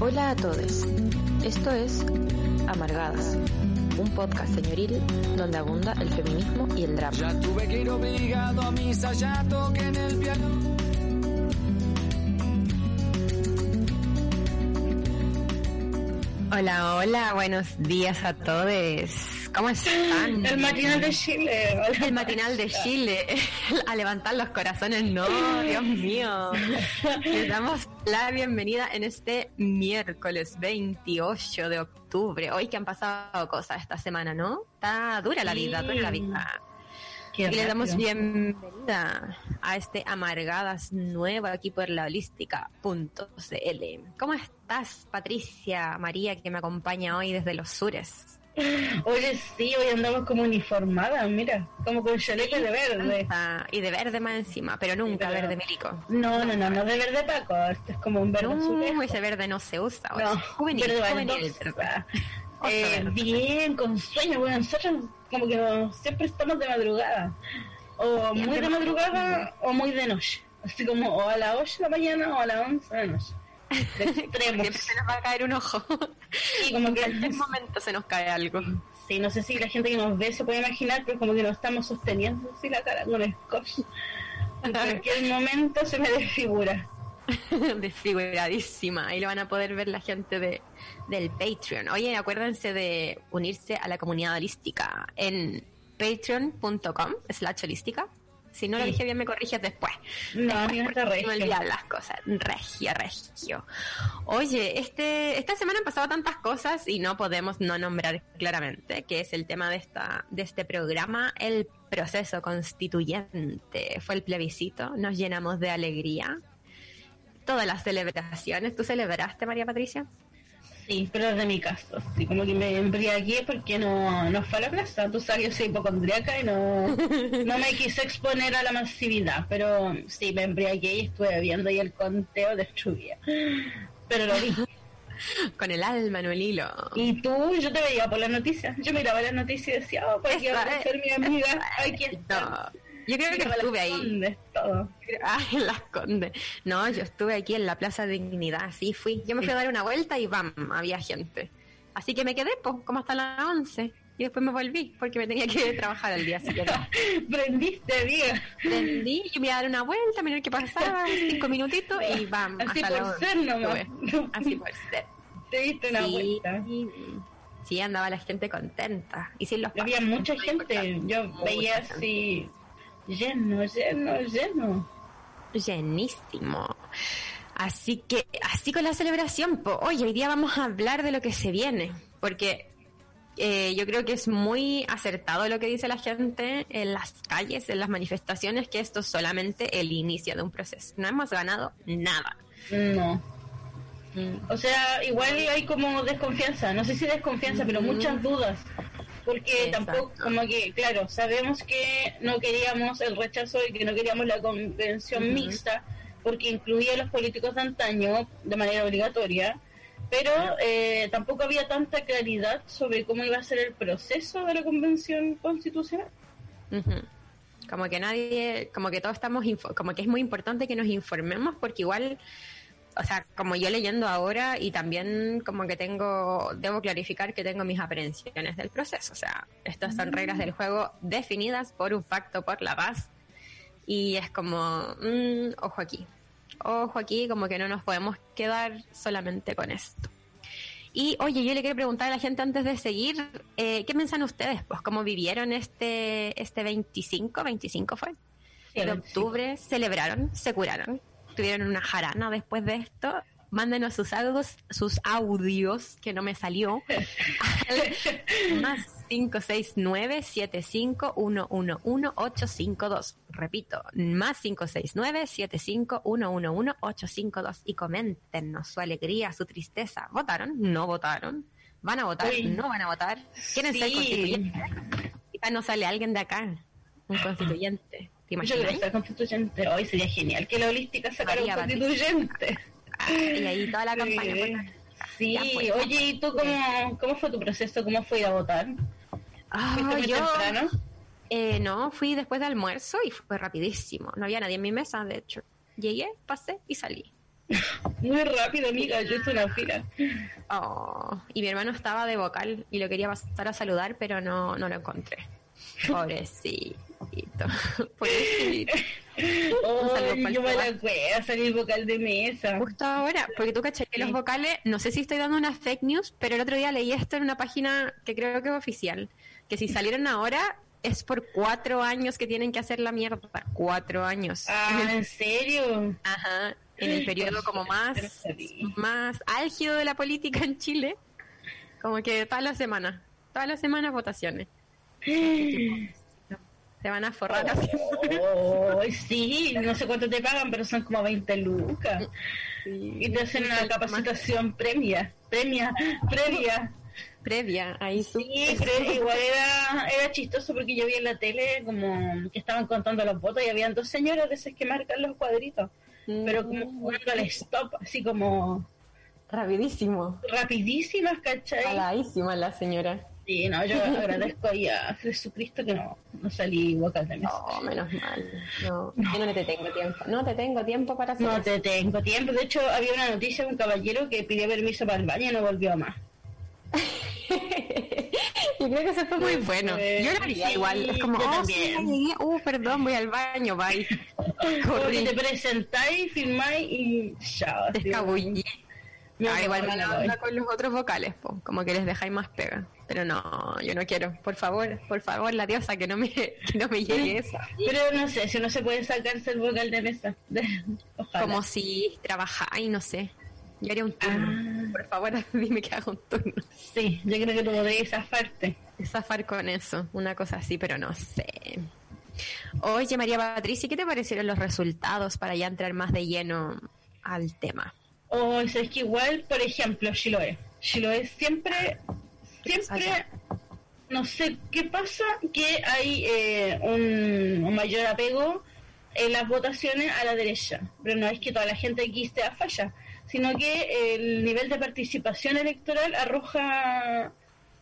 Hola a todos. Esto es Amargadas, un podcast señoril donde abunda el feminismo y el drama. Ya tuve que ir obligado a misa, ya toqué en el piano. Hola, hola, buenos días a todos. ¿Cómo están? El matinal de Chile. El matinal de Chile. A levantar los corazones, no, Dios mío. Les damos la bienvenida en este miércoles 28 de octubre. Hoy que han pasado cosas esta semana, ¿no? Está dura la vida, dura la vida. Qué Y le rápido. damos bienvenida a este Amargadas nuevo aquí por la holística.cl. ¿Cómo estás, Patricia María, que me acompaña hoy desde los sures? Oye, sí, hoy andamos como uniformadas, mira, como con chaleco de verde. Ah, y de verde más encima, pero nunca pero- verde milico. No, no, no, no de verde Paco, este es como un verde No, ese verde no se usa. ahora. No, juvenil, verde juvenil baldosa. verde. Otro Eh, bien, con sueño, bueno, nosotros como que no- siempre estamos de madrugada. O muy de madrugada o muy de noche. Así como o a las 8 de la mañana o a las 11 de la noche. De extremos. Siempre se nos va a caer un ojo. Sí, como En que cualquier momento se nos cae algo. Sí, no sé si la gente que nos ve se puede imaginar, pero como que nos estamos sosteniendo así la cara con scotch. En cualquier momento se me desfigura. desfiguradísima. Ahí lo van a poder ver la gente de, del Patreon. Oye, acuérdense de unirse a la comunidad holística en patreon.com slash holística. Si no lo dije bien, me corriges después. No, mí no está se me regio. olvidan las cosas. Regio, regio. Oye, este, esta semana han pasado tantas cosas y no podemos no nombrar claramente que es el tema de esta, de este programa, el proceso constituyente. Fue el plebiscito, nos llenamos de alegría. Todas las celebraciones. ¿Tú celebraste, María Patricia? Sí, pero desde mi casa. Así como que me embriagué porque no, no fue a la plaza. Tú sabes, yo soy hipocondriaca y no, no me quise exponer a la masividad. Pero sí, me embriagué y estuve viendo ahí el conteo destruía. Pero lo vi. Con el alma en el hilo. Y tú, yo te veía por las noticias. Yo miraba las noticias y decía, oh, pues que va a ser mi amiga. Está. No, yo creo que estuve ahí. Condes, todo. Ah, en Las Condes. No, yo estuve aquí en la Plaza Dignidad, sí fui. Yo me fui a dar una vuelta y bam, había gente. Así que me quedé, pues, como hasta las 11. Y después me volví, porque me tenía que trabajar al día siguiente. Prendiste, amiga. Prendí, yo me iba a dar una vuelta, mirar qué pasaba, cinco minutitos y bam, Así hasta por las 11 ser nomás. estuve. Así por ser. Te diste una sí, vuelta. sí, andaba la gente contenta. Y sin los Había mucha gente. Yo Mucha veía gente. así lleno, lleno, lleno. Llenísimo. Así que, así con la celebración, po. oye, hoy día vamos a hablar de lo que se viene, porque eh, yo creo que es muy acertado lo que dice la gente en las calles, en las manifestaciones, que esto es solamente el inicio de un proceso. No hemos ganado nada. No. O sea, igual hay como desconfianza, no sé si desconfianza, pero Ujú. muchas dudas. Porque Exacto. tampoco, como que, claro, sabemos que no queríamos el rechazo y que no queríamos la convención mixta, porque incluía a los políticos de antaño de manera obligatoria, pero eh, tampoco había tanta claridad sobre cómo iba a ser el proceso de la convención constitucional. Ujú. Como que nadie, como que todos estamos, como que es muy importante que nos informemos porque igual, o sea, como yo leyendo ahora y también como que tengo, debo clarificar que tengo mis aprehensiones del proceso, o sea, estas son reglas del juego definidas por un pacto por la paz y es como, mm, ojo aquí, ojo aquí, como que no nos podemos quedar solamente con esto. Y oye, yo le quiero preguntar a la gente antes de seguir, eh, ¿qué piensan ustedes? Pues cómo vivieron este este 25, 25 fue, de octubre, celebraron, se curaron, tuvieron una jarana después de esto. Mándenos sus audios, sus audios, que no me salió, al más 569-75-111-852. Repito, más 569-75-111-852. Y coméntenos su alegría, su tristeza. ¿Votaron? ¿No votaron? ¿Van a votar? Uy. ¿No van a votar? ¿Quieren ser Sí. constituyentes? Quizás no sale alguien de acá, un constituyente. ¿Te Yo imaginas? quiero ser constituyente. Hoy sería genial que la holística sacara un constituyente. Y ahí toda la campaña. Sí. pues, Sí, pues. oye, ¿y tú cómo, cómo fue tu proceso? ¿Cómo fue ir a votar? Ah, ¿Fuiste muy yo, temprano? eh, no, fui después de almuerzo y fue rapidísimo. No había nadie en mi mesa, de hecho. Llegué, pasé y salí. Muy rápido, amiga, yo hice una fila. Oh, y mi hermano estaba de vocal y lo quería pasar a saludar, pero no, no lo encontré. Pobrecito. Pobrecito. Pa'l yo me la cueva salir vocal de mesa. Justo ahora, porque tú caché que los vocales, no sé si estoy dando una fake news, pero el otro día leí esto en una página que creo que es oficial, que si salieron ahora es por cuatro años que tienen que hacer la mierda. Cuatro años. Ah, ¿en serio? Ajá, en el periodo como más, más álgido de la política en Chile, como que todas las semanas, todas las semanas votaciones. Se van a forrar así. Oh, sí, no sé cuánto te pagan, pero son como 20 lucas. Y te hacen una capacitación premia, premia, previa. previa, ahí Sí, pero igual era, era chistoso porque yo vi en la tele como que estaban contando los votos y habían dos señoras de esas que marcan los cuadritos, pero como jugando al stop, así como rapidísimo. rapidísimas, ¿cachai? Caladísima la señora. Sí, no, yo agradezco ahí a Jesucristo que no, no salí vocal de mesa. Oh, menos mal. No, yo no te tengo tiempo. No te tengo tiempo para hacer No eso. te tengo tiempo. De hecho, había una noticia de un caballero que pidió permiso para el baño y no volvió más. Yo creo que eso fue muy bueno. Eh, Yo lo haría igual. Es como, oh, sí. Uh, perdón, voy al baño, bye. Corrí, te presentáis, firmáis y chao. te escabullí. Ah, igual onda con los otros vocales, po, como que les dejáis más pega. Pero no, yo no quiero. Por favor, por favor, la diosa, que no me, que no me llegue esa. Pero no sé, si no se puede sacarse el vocal de mesa. Ojalá. Como si trabajáis, no sé. Yo haría un turno. Ah. Por favor, dime que haga un turno. Sí, yo creo que tú podrías zafarte. Zafar con eso, una cosa así, pero no sé. Oye, María Patricia, ¿qué te parecieron los resultados para ya entrar más de lleno al tema? O es que igual, por ejemplo, Chiloé. Chiloé siempre, siempre, no sé qué pasa, que hay eh, un, un mayor apego en las votaciones a la derecha. Pero no es que toda la gente aquí esté a falla, sino que el nivel de participación electoral arroja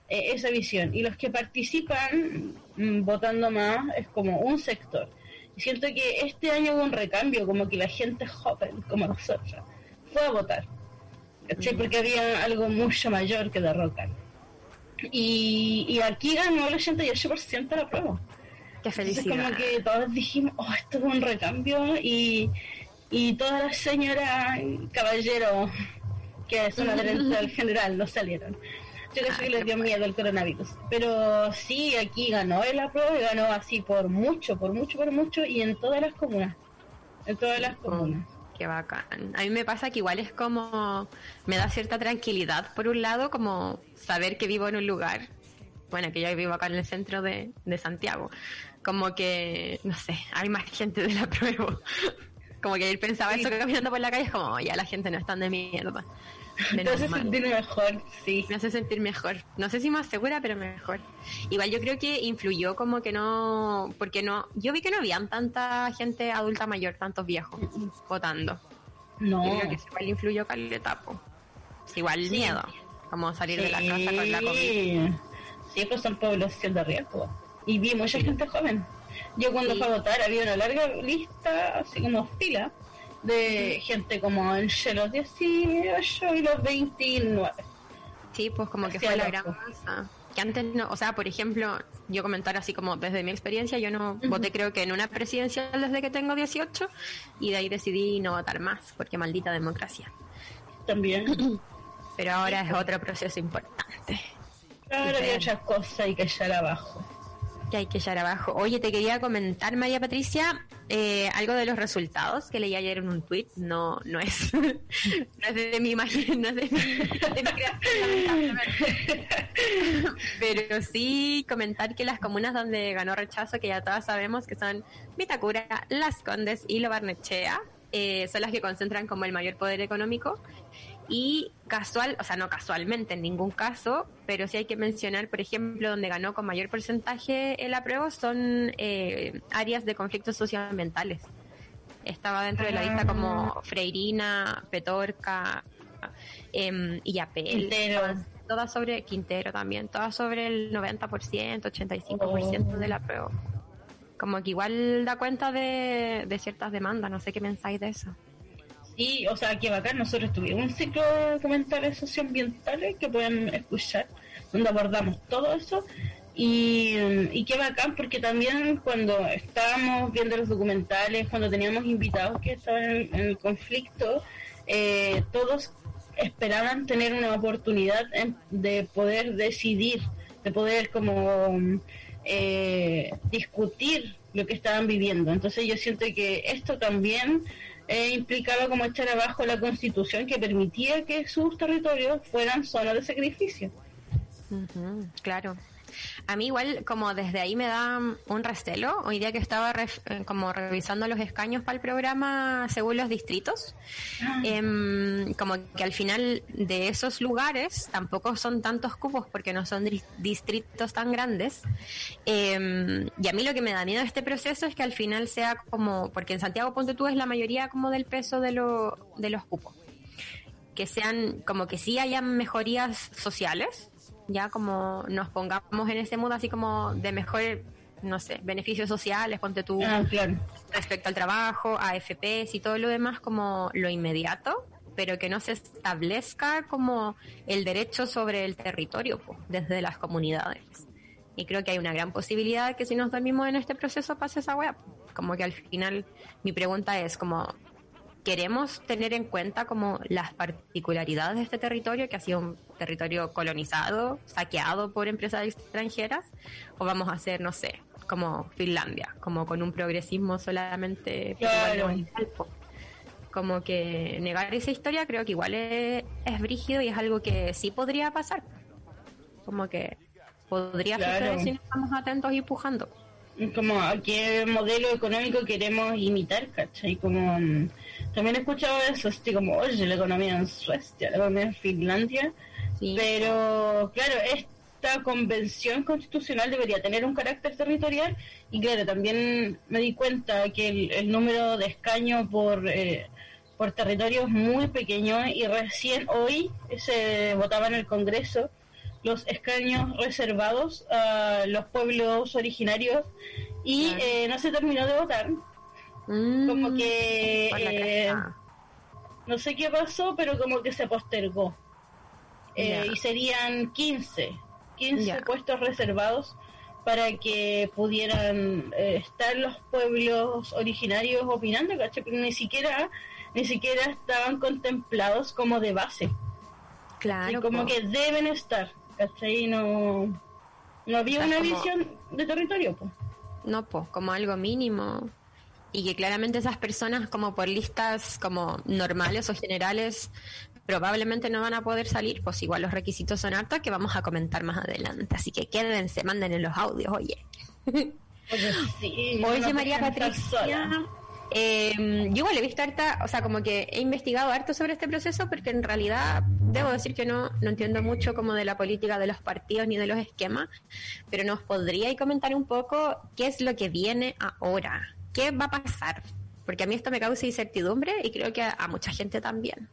eh, esa visión. Y los que participan mm, votando más es como un sector. Y siento que este año hubo un recambio, como que la gente joven, como nosotros, fue a votar. ¿cachai? Porque había algo mucho mayor que derrocar. Y, y aquí ganó el 88% de la prueba. Qué Entonces felicidad. como que todos dijimos, oh, esto es un recambio y, y todas las señoras caballeros que son adherentes al general no salieron. Yo creo Ay, que les dio miedo el coronavirus. Pero sí, aquí ganó el apruebo y ganó así por mucho, por mucho, por mucho y en todas las comunas. En todas las comunas. Qué bacán. A mí me pasa que igual es como, me da cierta tranquilidad, por un lado, como saber que vivo en un lugar, bueno, que yo vivo acá en el centro de, de Santiago, como que, no sé, hay más gente de la prueba. Como que ayer pensaba Sí. eso caminando por la calle, es como, "Oh, ya la gente no es tan de mierda. Menos hace mal. sentir mejor, sí. Me hace sentir mejor. No sé si más segura, pero mejor. Igual yo creo que influyó como que no, porque no, yo vi que no habían tanta gente adulta mayor, tantos viejos votando. No. Yo creo que eso igual influyó caleta, po. Igual miedo, como salir de la casa con la COVID. Sí, Sí, pues son población de riesgo. Y vi mucha gente joven. Yo cuando Sí. fui a votar había una larga lista, así como fila, de gente como entre los 18 y los 29. Sí, pues como que Hacia fue la gran masa. Que antes no, o sea, por ejemplo, yo comentar así como desde mi experiencia, yo no voté creo que en una presidencial desde que tengo 18 y de ahí decidí no votar más, porque maldita democracia. También. Pero ahora es otro proceso importante. Ahora había otras cosas y que echar abajo. Que hay que echar abajo. Oye, te quería comentar, María Patricia, eh, algo de los resultados que leí ayer en un tweet. No, no es, no es de mi imagen, no es de mi, de mi. Pero sí comentar que las comunas donde ganó rechazo, que ya todas sabemos que son Vitacura, Las Condes y Lo Barnechea, eh, son las que concentran como el mayor poder económico. Y casual, o sea, no casualmente en ningún caso, pero sí hay que mencionar, por ejemplo, donde ganó con mayor porcentaje el apruebo son eh, áreas de conflictos socioambientales. Estaba dentro de la lista como Freirina, Petorca, eh, Quintero. todas, todas sobre Quintero también, todas sobre el 90%, 85% Oh. del apruebo. Como que igual da cuenta de, de ciertas demandas, no sé qué pensáis de eso. Y, o sea, qué bacán, nosotros tuvimos un ciclo de documentales socioambientales que pueden escuchar, donde abordamos todo eso. Y, y qué bacán, porque también cuando estábamos viendo los documentales, cuando teníamos invitados que estaban en, el conflicto, eh, todos esperaban tener una oportunidad de poder decidir, de poder como eh, discutir lo que estaban viviendo. Entonces yo siento que esto también eh, implicaba como echar abajo la constitución que permitía que sus territorios fueran zonas de sacrificio. claro. A mí igual como desde ahí me da un restelo. Hoy día que estaba eh, como revisando los escaños para el programa según los distritos, ah. em, como que al final de esos lugares tampoco son tantos cupos porque no son distritos tan grandes. Em, y a mí lo que me da miedo de este proceso es que al final sea como, porque en Santiago Ponte tú es la mayoría como del peso de, lo, de los cupos que sean como que sí hayan mejorías sociales, ya como nos pongamos en ese modo así como de mejor, no sé, beneficios sociales, ponte tú ah, respecto al trabajo, AFPs y todo lo demás como lo inmediato, pero que no se establezca como el derecho sobre el territorio desde las comunidades. Y creo que hay una gran posibilidad que si nos dormimos en este proceso pase esa web. Como que al final mi pregunta es como queremos tener en cuenta como las particularidades de este territorio, que ha sido un territorio colonizado, saqueado por empresas extranjeras, o vamos a hacer, no sé, como Finlandia, como con un progresismo solamente como que negar esa historia creo que igual es, es, brígido y es algo que sí podría pasar. Como que podría suceder si no estamos atentos y empujando. Como a qué modelo económico queremos imitar, ¿cachai? Como mm, también he escuchado eso, estoy como, oye, la economía en Suecia, la economía en Finlandia, pero claro, esta convención constitucional debería tener un carácter territorial y claro, también me di cuenta que el, número de escaños por, eh, por territorio es muy pequeño y recién hoy se votaba en el Congreso los escaños reservados a los pueblos originarios y eh, no se terminó de votar como mm, que eh, no sé qué pasó, pero como que se postergó. Eh, y serían 15, 15 puestos reservados para que pudieran eh, estar los pueblos originarios opinando, ¿cachai? Pero ni siquiera, ni siquiera estaban contemplados como de base. Claro. como que deben estar, ¿cachai? No, no había una visión de territorio, pues. No, pues, como algo mínimo y que claramente esas personas como por listas como normales o generales probablemente no van a poder salir, pues igual los requisitos son hartos que vamos a comentar más adelante, así que quédense, manden en los audios, oye. Oye, María Patricia, eh, yo igual he visto harta, o sea, como que he investigado harto sobre este proceso porque en realidad debo decir que no, no entiendo mucho como de la política de los partidos ni de los esquemas, pero nos podría comentar un poco qué es lo que viene ahora, ¿qué va a pasar? Porque a mí esto me causa incertidumbre y creo que a, mucha gente también.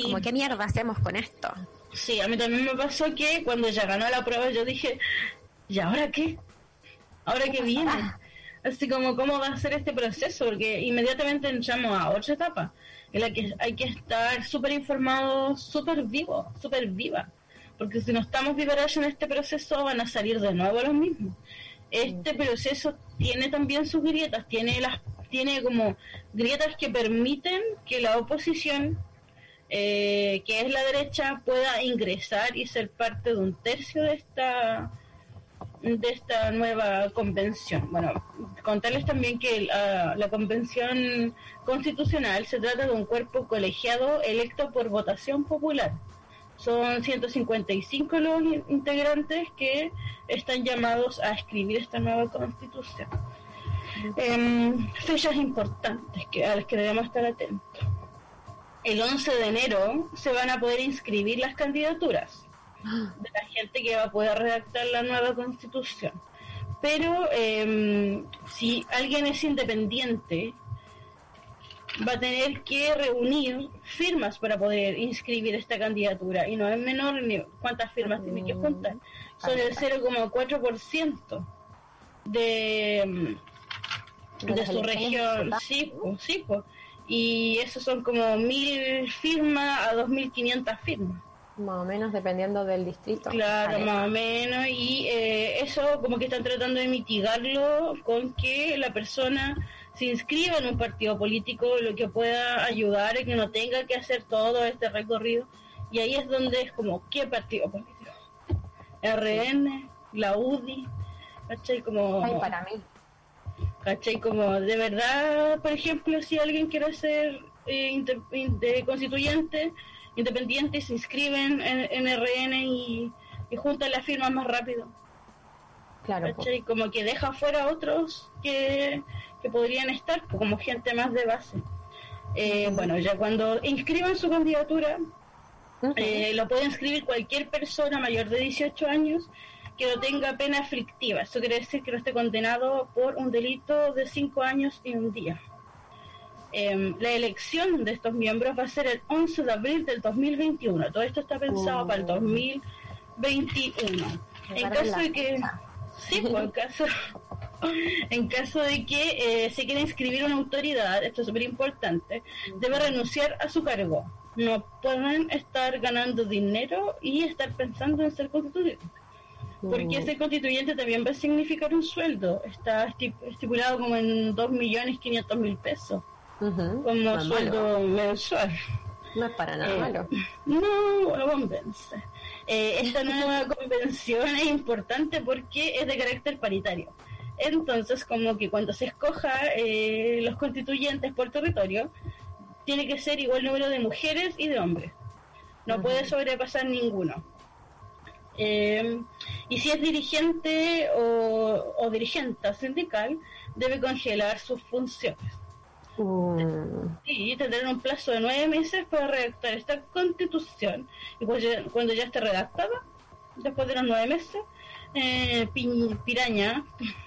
Como, ¿qué mierda hacemos con esto? Sí, a mí también me pasó que cuando ya ganó la prueba yo dije, ¿y ahora qué? ¿Ahora qué viene? Así como, ¿cómo va a ser este proceso? Porque inmediatamente entramos a otra etapa, en la que hay que estar súper informados, súper vivo, súper viva. Porque si no estamos vivos en este proceso, van a salir de nuevo los mismos este proceso tiene también sus grietas, tiene las tiene como grietas que permiten que la oposición, eh, que es la derecha, pueda ingresar y ser parte de un tercio de esta de esta nueva convención. Bueno, contarles también que la, la convención constitucional se trata de un cuerpo colegiado electo por votación popular son 155 los integrantes que están llamados a escribir esta nueva constitución. Em, fechas importantes que, a las que debemos estar atentos. El 11 de enero se van a poder inscribir las candidaturas de la gente que va a poder redactar la nueva constitución. Pero em, si alguien es independiente va a tener que reunir firmas para poder inscribir esta candidatura y no es menor ni cuántas firmas tiene que juntar. Son el 0,4% de, de su región. Sí, sí, y eso son como mil firmas a 2.500 firmas. Más o menos dependiendo del distrito. Claro, más o menos, y eh, eso como que están tratando de mitigarlo con que la persona se inscriba en un partido político, lo que pueda ayudar a que no tenga que hacer todo este recorrido. Y ahí es donde es como, ¿qué partido político? RN, la UDI, ¿cachai? Como... Ay, para mí. ¿Cachai? Como de verdad, por ejemplo, si alguien quiere ser eh, inter- de constituyente, independiente, se inscriben en, en RN y, y juntan las firmas más rápido. Claro. po. ¿Cachai? Como que deja fuera a otros que, que podrían estar pues, como gente más de base. Eh, Bueno, ya cuando inscriban su candidatura, eh, lo puede inscribir cualquier persona mayor de 18 años que no tenga pena aflictiva. Eso quiere decir que no esté condenado por un delito de 5 años y un día. Em, la elección de estos miembros va a ser el 11 de abril del 2021. Todo esto está pensado Oh. para el 2021. En Para caso de que... Sí, pues, en caso, en caso de que eh, se quiera inscribir una autoridad, esto es súper importante, debe renunciar a su cargo. No pueden estar ganando dinero y estar pensando en ser constituyente. Porque Mm. ser constituyente también va a significar un sueldo. Está esti- estipulado como en 2.500.000 pesos, Como No sueldo malo. mensual. No es para nada Eh, malo. No, no convence. Eh, esta nueva convención es importante porque es de carácter paritario. Entonces, como que cuando se escoja eh, los constituyentes por territorio, tiene que ser igual número de mujeres y de hombres. No puede sobrepasar ninguno. Eh, y si es dirigente o, o dirigente sindical, debe congelar sus funciones. Mm. Y tendrán un plazo de nueve meses para redactar esta constitución. Y pues ya- cuando ya esté redactada, después de los nueve meses, eh, Pi- Piraña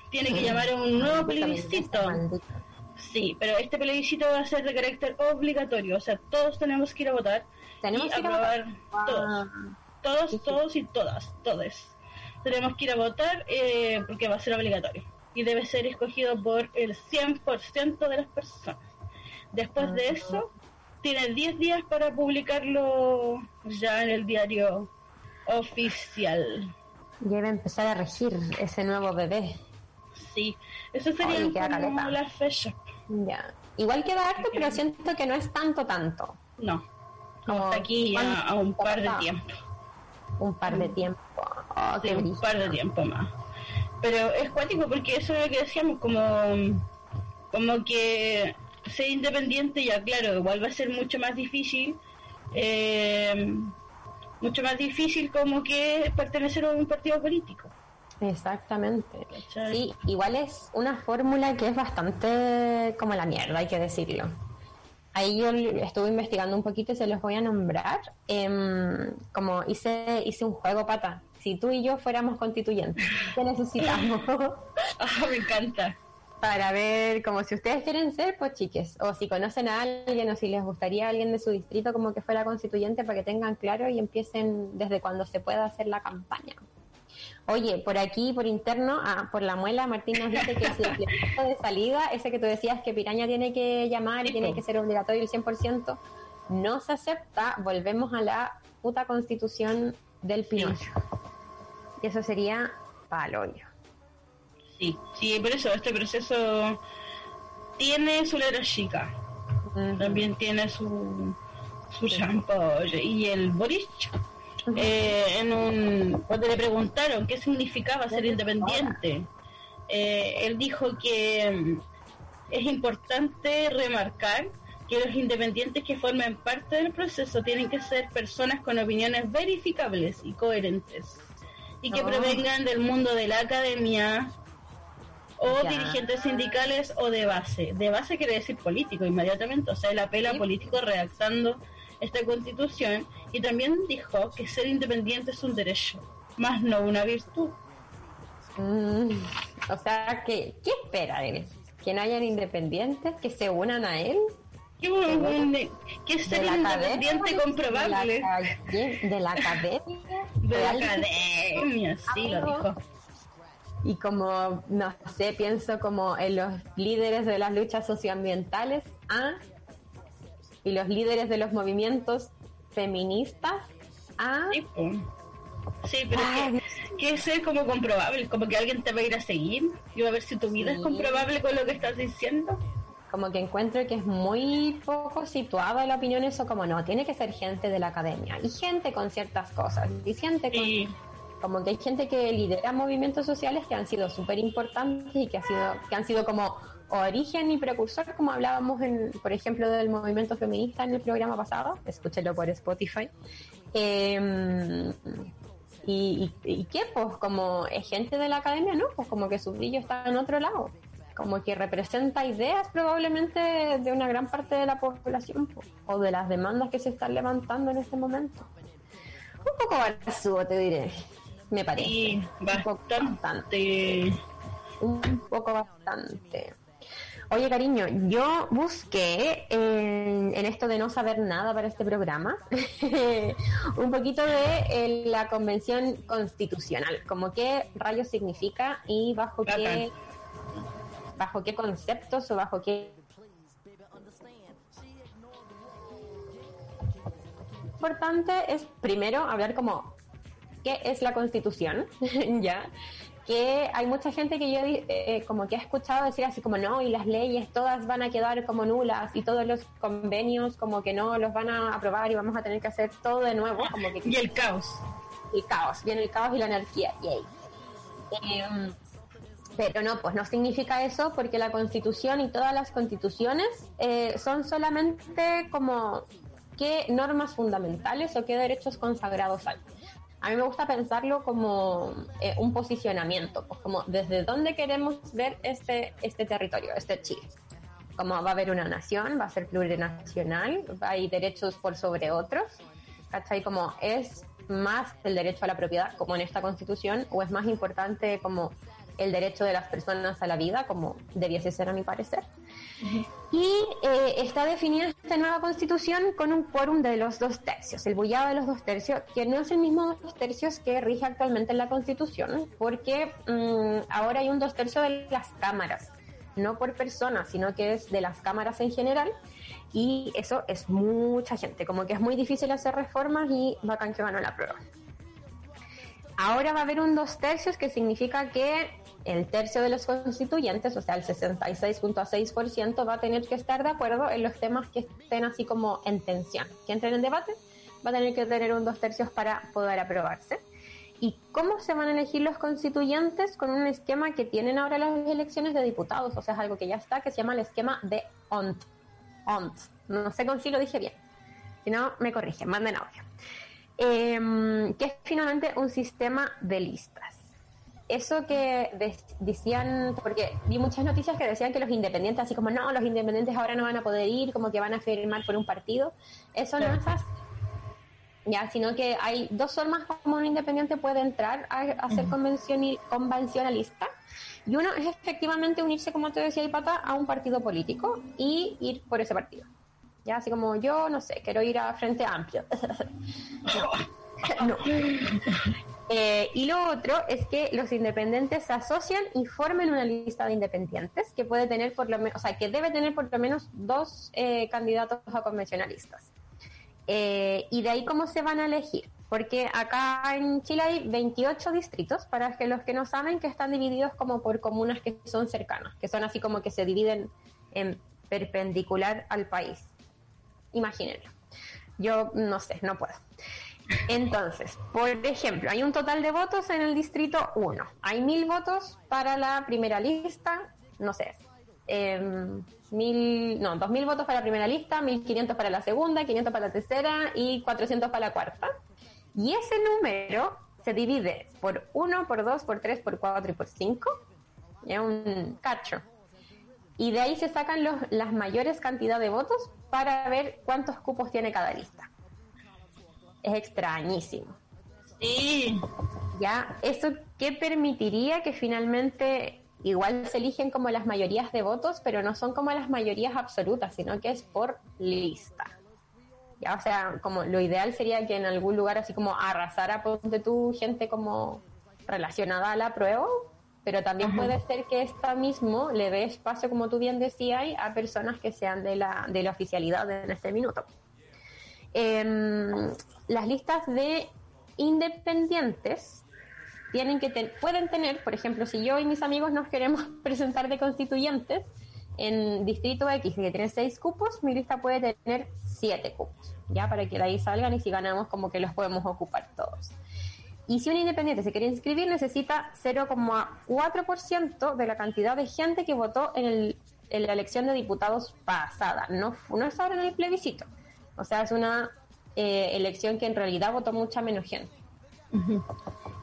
tiene que llamar a un nuevo Maldita plebiscito. maldita. Sí, pero este plebiscito va a ser de carácter obligatorio. O sea, todos tenemos que ir a votar Tenemos y que ir a aprobar votar. todos. Ah, Todos, todos y todas, todes. Tenemos que ir a votar eh, porque va a ser obligatorio. Y debe ser escogido por el 100% de las personas. Después de Ah. eso, tiene 10 días para publicarlo ya en el diario oficial. Ya iba a empezar a regir ese nuevo bebé. Sí, eso sería como caleta. la fecha. Ya. Igual queda harto, pero siento que no es tanto, tanto. No, Como, hasta aquí a, ¿cuánto a un par de tiempo. Un par de tiempo. Oh, Sí, un par de tiempo más. Pero es cuático porque eso es lo que decíamos, como, como que ser independiente ya, claro, igual va a ser mucho más difícil, eh, mucho más difícil como que pertenecer a un partido político. Exactamente. Sí, igual es una fórmula que es bastante como la mierda, hay que decirlo. Ahí yo estuve investigando un poquito y se los voy a nombrar. Em, como hice, hice un juego pata. Si tú y yo fuéramos constituyentes, ¿qué necesitamos? Ah, me encanta. Para ver, como si ustedes quieren ser, pues chiques, o si conocen a alguien o si les gustaría a alguien de su distrito como que fuera constituyente para que tengan claro y empiecen desde cuando se pueda hacer la campaña. Oye, por aquí, por interno, ah, por la muela, Martín nos dice que si el plebiscito de salida, ese que tú decías que Piraña tiene que llamar y Sí, tiene que ser obligatorio el 100%, no se acepta, volvemos a la puta constitución del Pinocho. Y eso sería paloyo. Sí, sí, por eso este proceso tiene su letra chica, también tiene su, su champollo. Y el Boris, eh, en un, cuando le preguntaron qué significaba ser independiente, eh, él dijo que mm, es importante remarcar que los independientes que formen parte del proceso tienen que ser personas con opiniones verificables y coherentes y que Oh. provengan del mundo de la academia o Ya. dirigentes sindicales o de base. De base quiere decir político inmediatamente, o sea, él apela a políticos redactando esta constitución y también dijo que ser independiente es un derecho, más no una virtud. Mm, o sea, que, ¿qué espera él? ¿Que no hayan independientes? ¿Que se unan a él? ¿Qué, qué ser ¿De independiente academia? comprobable? ¿De la, de academia? De la academia, sí, lo dijo. Y como, no sé, pienso como en los líderes de las luchas socioambientales. Ah, y los líderes de los movimientos feministas a... Sí, pero Ay, que, que eso es como comprobable, como que alguien te va a ir a seguir y va a ver si tu vida es comprobable con lo que estás diciendo. como que encuentro que es muy poco situada la opinión eso como no, tiene que ser gente de la academia y gente con ciertas cosas y gente con, Sí. como que hay gente que lidera movimientos sociales que han sido súper importantes y que ha sido que han sido como origen y precursor como hablábamos en por ejemplo del movimiento feminista en el programa pasado. Escúchelo por Spotify. Eh, y, y, y qué pues como es gente de la academia no pues como que su brillo está en otro lado. Como que representa ideas probablemente de una gran parte de la población po, o de las demandas que se están levantando en este momento. Un poco barzudo te diré me parece. Sí, un poco bastante. un poco bastante. Oye, cariño, yo busqué en, en esto de no saber nada para este programa un poquito de eh, la convención constitucional, como qué rayos significa y bajo qué bajo qué conceptos o bajo qué importante es primero hablar como qué es la constitución, ya que hay mucha gente que yo eh, como que ha escuchado decir así como no y las leyes todas van a quedar como nulas y todos los convenios como que no los van a aprobar y vamos a tener que hacer todo de nuevo como que Y el caos. el caos, viene el caos y la anarquía, yay. Em, pero no, pues no significa eso porque la constitución y todas las constituciones eh, son solamente como qué normas fundamentales o qué derechos consagrados hay. A mí me gusta pensarlo como eh, un posicionamiento, pues como desde dónde queremos ver este, este territorio, este Chile. Como va a haber una nación, va a ser plurinacional, hay derechos por sobre otros, ¿cachai? Como es más el derecho a la propiedad, como en esta constitución, o es más importante como el derecho de las personas a la vida, como debiese ser a mi parecer. Y eh, está definida esta nueva constitución con un quórum de los dos tercios, el bullado de los dos tercios, que no es el mismo dos tercios que rige actualmente en la constitución, porque mm, ahora hay un dos tercios de las cámaras, no por persona, sino que es de las cámaras en general, y eso es mucha gente, como que es muy difícil hacer reformas y bacán que ganó la prueba. Ahora va a haber un dos tercios que significa que el tercio de los constituyentes, o sea, el 66.6%, va a tener que estar de acuerdo en los temas que estén así como en tensión, que entren en debate, va a tener que tener un dos tercios para poder aprobarse. ¿Y cómo se van a elegir los constituyentes? Con un esquema que tienen ahora las elecciones de diputados, o sea, es algo que ya está, que se llama el esquema de ONT. ONT. No sé con si lo dije bien. Si no, me corrigen, manden audio. Eh, que es finalmente un sistema de listas. Eso que de- decían, porque vi muchas noticias que decían que los independientes, así como no, los independientes ahora no van a poder ir, como que van a firmar por un partido. Eso no es así. Ya, sino que hay dos formas como un independiente puede entrar a, a ser convencionalista. Y uno es efectivamente unirse, como te decía Ipata, a un partido político y ir por ese partido. Ya, así como yo, no sé, quiero ir a Frente Amplio. no. Eh, y lo otro es que los independientes se asocian y formen una lista de independientes que puede tener por lo menos, o sea, que debe tener por lo menos dos eh, candidatos a convencionalistas. Eh, y de ahí cómo se van a elegir. Porque acá en Chile hay 28 distritos, para que los que no saben, que están divididos como por comunas que son cercanas, que son así como que se dividen en perpendicular al país. Imagínenlo. Yo no sé, no puedo. Entonces, por ejemplo, hay un total de votos en el distrito 1. Hay mil votos para la primera lista, no sé, em, mil, no, dos mil votos para la primera lista, mil quinientos para la segunda, 500 para la tercera y 400 para la cuarta. Y ese número se divide por 1, por 2, por 3, por 4 y por 5. Es un cacho. Y de ahí se sacan los, las mayores cantidades de votos para ver cuántos cupos tiene cada lista. Es extrañísimo. Sí, ¿Ya? ¿Eso qué permitiría que finalmente igual se eligen como las mayorías de votos, pero no son como las mayorías absolutas, sino que es por lista? Ya, o sea, como lo ideal sería que en algún lugar así como arrasara, ponte tú, gente como relacionada a la prueba, pero también puede ser que esta mismo le dé espacio, como tú bien decías, a personas que sean de la, de la oficialidad en este minuto. Em, las listas de independientes tienen que pueden tener, por ejemplo, si yo y mis amigos nos queremos presentar de constituyentes en distrito X que tiene seis cupos, mi lista puede tener siete cupos, ya para que de ahí salgan y si ganamos como que los podemos ocupar todos. Y si un independiente se quiere inscribir, necesita 0,4% de la cantidad de gente que votó en, el, en, la elección de diputados pasada. No, no es ahora en el plebiscito. O sea, es una eh, elección que en realidad votó mucha menos gente.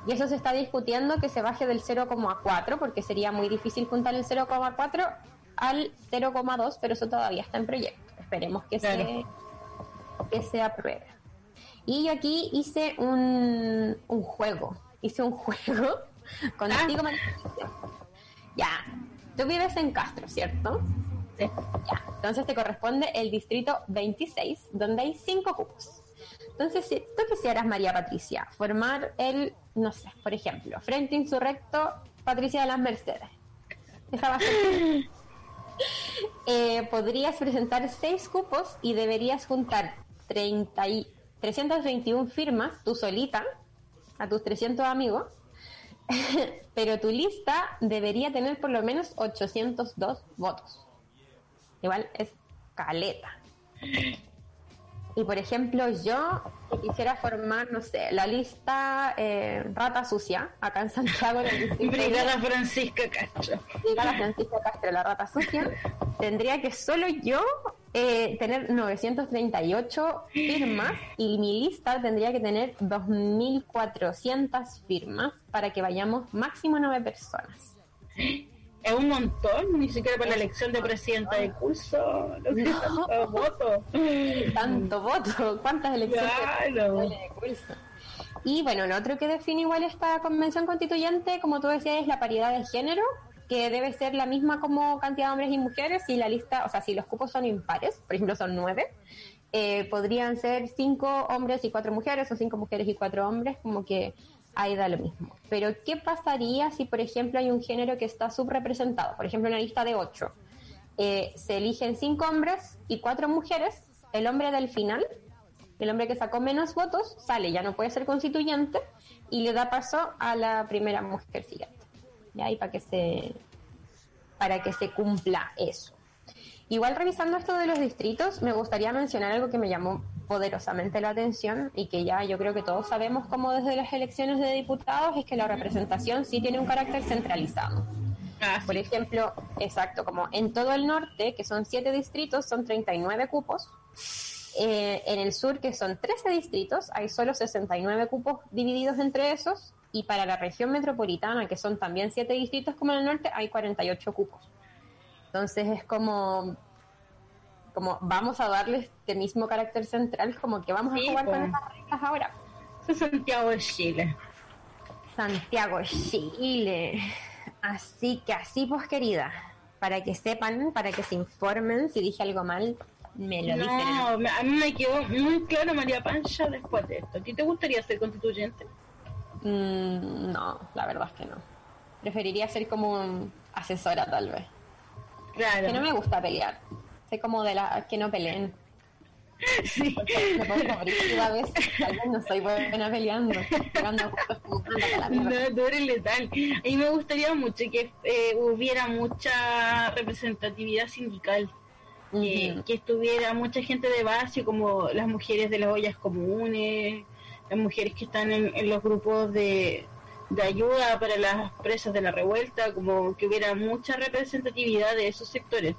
Y eso se está discutiendo que se baje del 0,4, porque sería muy difícil juntar el 0,4 al 0,2, pero eso todavía está en proyecto. Esperemos que, se, que se apruebe. Y yo aquí hice un, un juego. Hice un juego contigo, ah. Ya. Tú vives en Castro, ¿cierto? Sí. Ya. Entonces te corresponde el distrito 26, donde hay cinco cupos. Entonces, si tú quisieras, María Patricia, formar el, no sé, por ejemplo, Frente Insurrecto Patricia de las Mercedes. Esa va a ser. eh, podrías presentar seis cupos y deberías juntar 30 y 321 firmas, tú solita, a tus 300 amigos, pero tu lista debería tener por lo menos 802 votos. Igual es caleta. Y por ejemplo, yo quisiera formar, no sé, la lista eh, Rata Sucia, acá en Santiago. Brigada Francisca Castro. Brigada Francisca Castro, la Rata Sucia. Tendría que solo yo eh, tener 938 firmas y mi lista tendría que tener 2.400 firmas para que vayamos máximo nueve personas es un montón, ni siquiera para la elección de presidenta de curso, tanto voto. Tanto voto, ¿cuántas elecciones de curso? Y bueno, lo otro que define igual esta convención constituyente, como tú decías, es la paridad de género, que debe ser la misma como cantidad de hombres y mujeres, y la lista, o sea, si los cupos son impares, por ejemplo son nueve, eh, podrían ser cinco hombres y cuatro mujeres, o cinco mujeres y cuatro hombres, como que ahí da lo mismo. Pero, ¿qué pasaría si, por ejemplo, hay un género que está subrepresentado? Por ejemplo, en una lista de ocho, eh, se eligen cinco hombres y cuatro mujeres, el hombre del final, el hombre que sacó menos votos, sale, ya no puede ser constituyente y le da paso a la primera mujer siguiente. Y para que se, para que se cumpla eso. Igual revisando esto de los distritos, me gustaría mencionar algo que me llamó poderosamente la atención y que ya yo creo que todos sabemos como desde las elecciones de diputados es que la representación sí tiene un carácter centralizado. Ah, Por ejemplo, exacto, como en todo el norte, que son siete distritos, son 39 cupos. Eh, en el sur, que son 13 distritos, hay solo 69 cupos divididos entre esos. Y para la región metropolitana, que son también siete distritos como en el norte, hay 48 cupos. Entonces es como como vamos a darle este mismo carácter central, como que vamos a jugar con estas reglas ahora. Es Santiago de Chile. Santiago de Chile. Así que así, pues querida, para que sepan, para que se informen, si dije algo mal, me lo dicen. No, a mí me quedó muy claro María Pancha después de esto. ¿A ti te gustaría ser constituyente? Mm, no, la verdad es que no. Preferiría ser como asesora tal vez. Claro. Que no me gusta pelear como de la que no peleen. Sí. Me pongo a veces, tal vez no soy buena peleando, No, tú eres letal. A mí me gustaría mucho que eh, hubiera mucha representatividad sindical. que estuviera mucha gente de base, como las mujeres de las ollas comunes, las mujeres que están en, los grupos de, de ayuda para las presas de la revuelta, como que hubiera mucha representatividad de esos sectores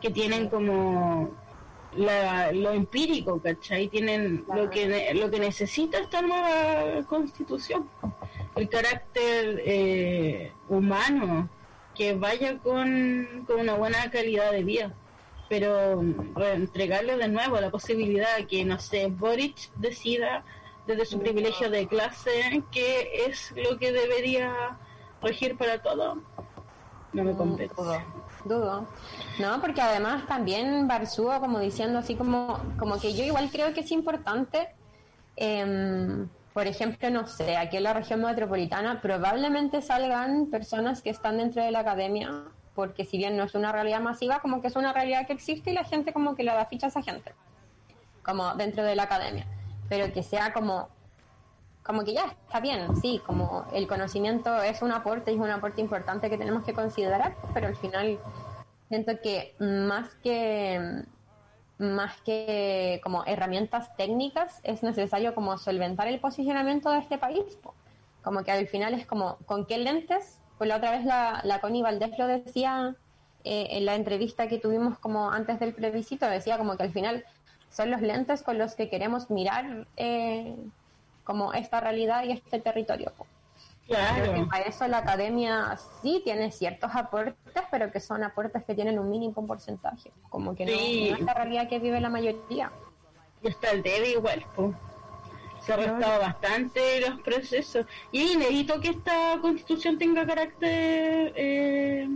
que tienen como lo empírico, ¿cachai? Tienen lo que lo que necesita esta nueva constitución, el carácter eh, humano, que vaya con, con, una buena calidad de vida, pero entregarle de nuevo la posibilidad que, no sé, Boric decida desde su privilegio de clase qué es lo que debería regir para todo, no me compete dudo. No, porque además también Barzúa como diciendo así como, como que yo igual creo que es importante em, por ejemplo, no sé, aquí en la región metropolitana probablemente salgan personas que están dentro de la academia, porque si bien no es una realidad masiva, como que es una realidad que existe y la gente como que le da ficha a esa gente, como dentro de la academia, pero que sea como como que ya está bien, sí, como el conocimiento es un aporte y es un aporte importante que tenemos que considerar, pero al final siento que más que más que como herramientas técnicas es necesario como solventar el posicionamiento de este país, como que al final es como con qué lentes, pues la otra vez la, la Connie Valdés lo decía eh, en la entrevista que tuvimos como antes del plebiscito, decía como que al final son los lentes con los que queremos mirar eh, como esta realidad y este territorio. Claro. para eso la academia sí tiene ciertos aportes, pero que son aportes que tienen un mínimo porcentaje. Como que no- Sí. no, es la realidad que vive la mayoría. Y está el debe igual, po. Se ha restado bastante los procesos. Y es inédito que esta constitución tenga carácter eh,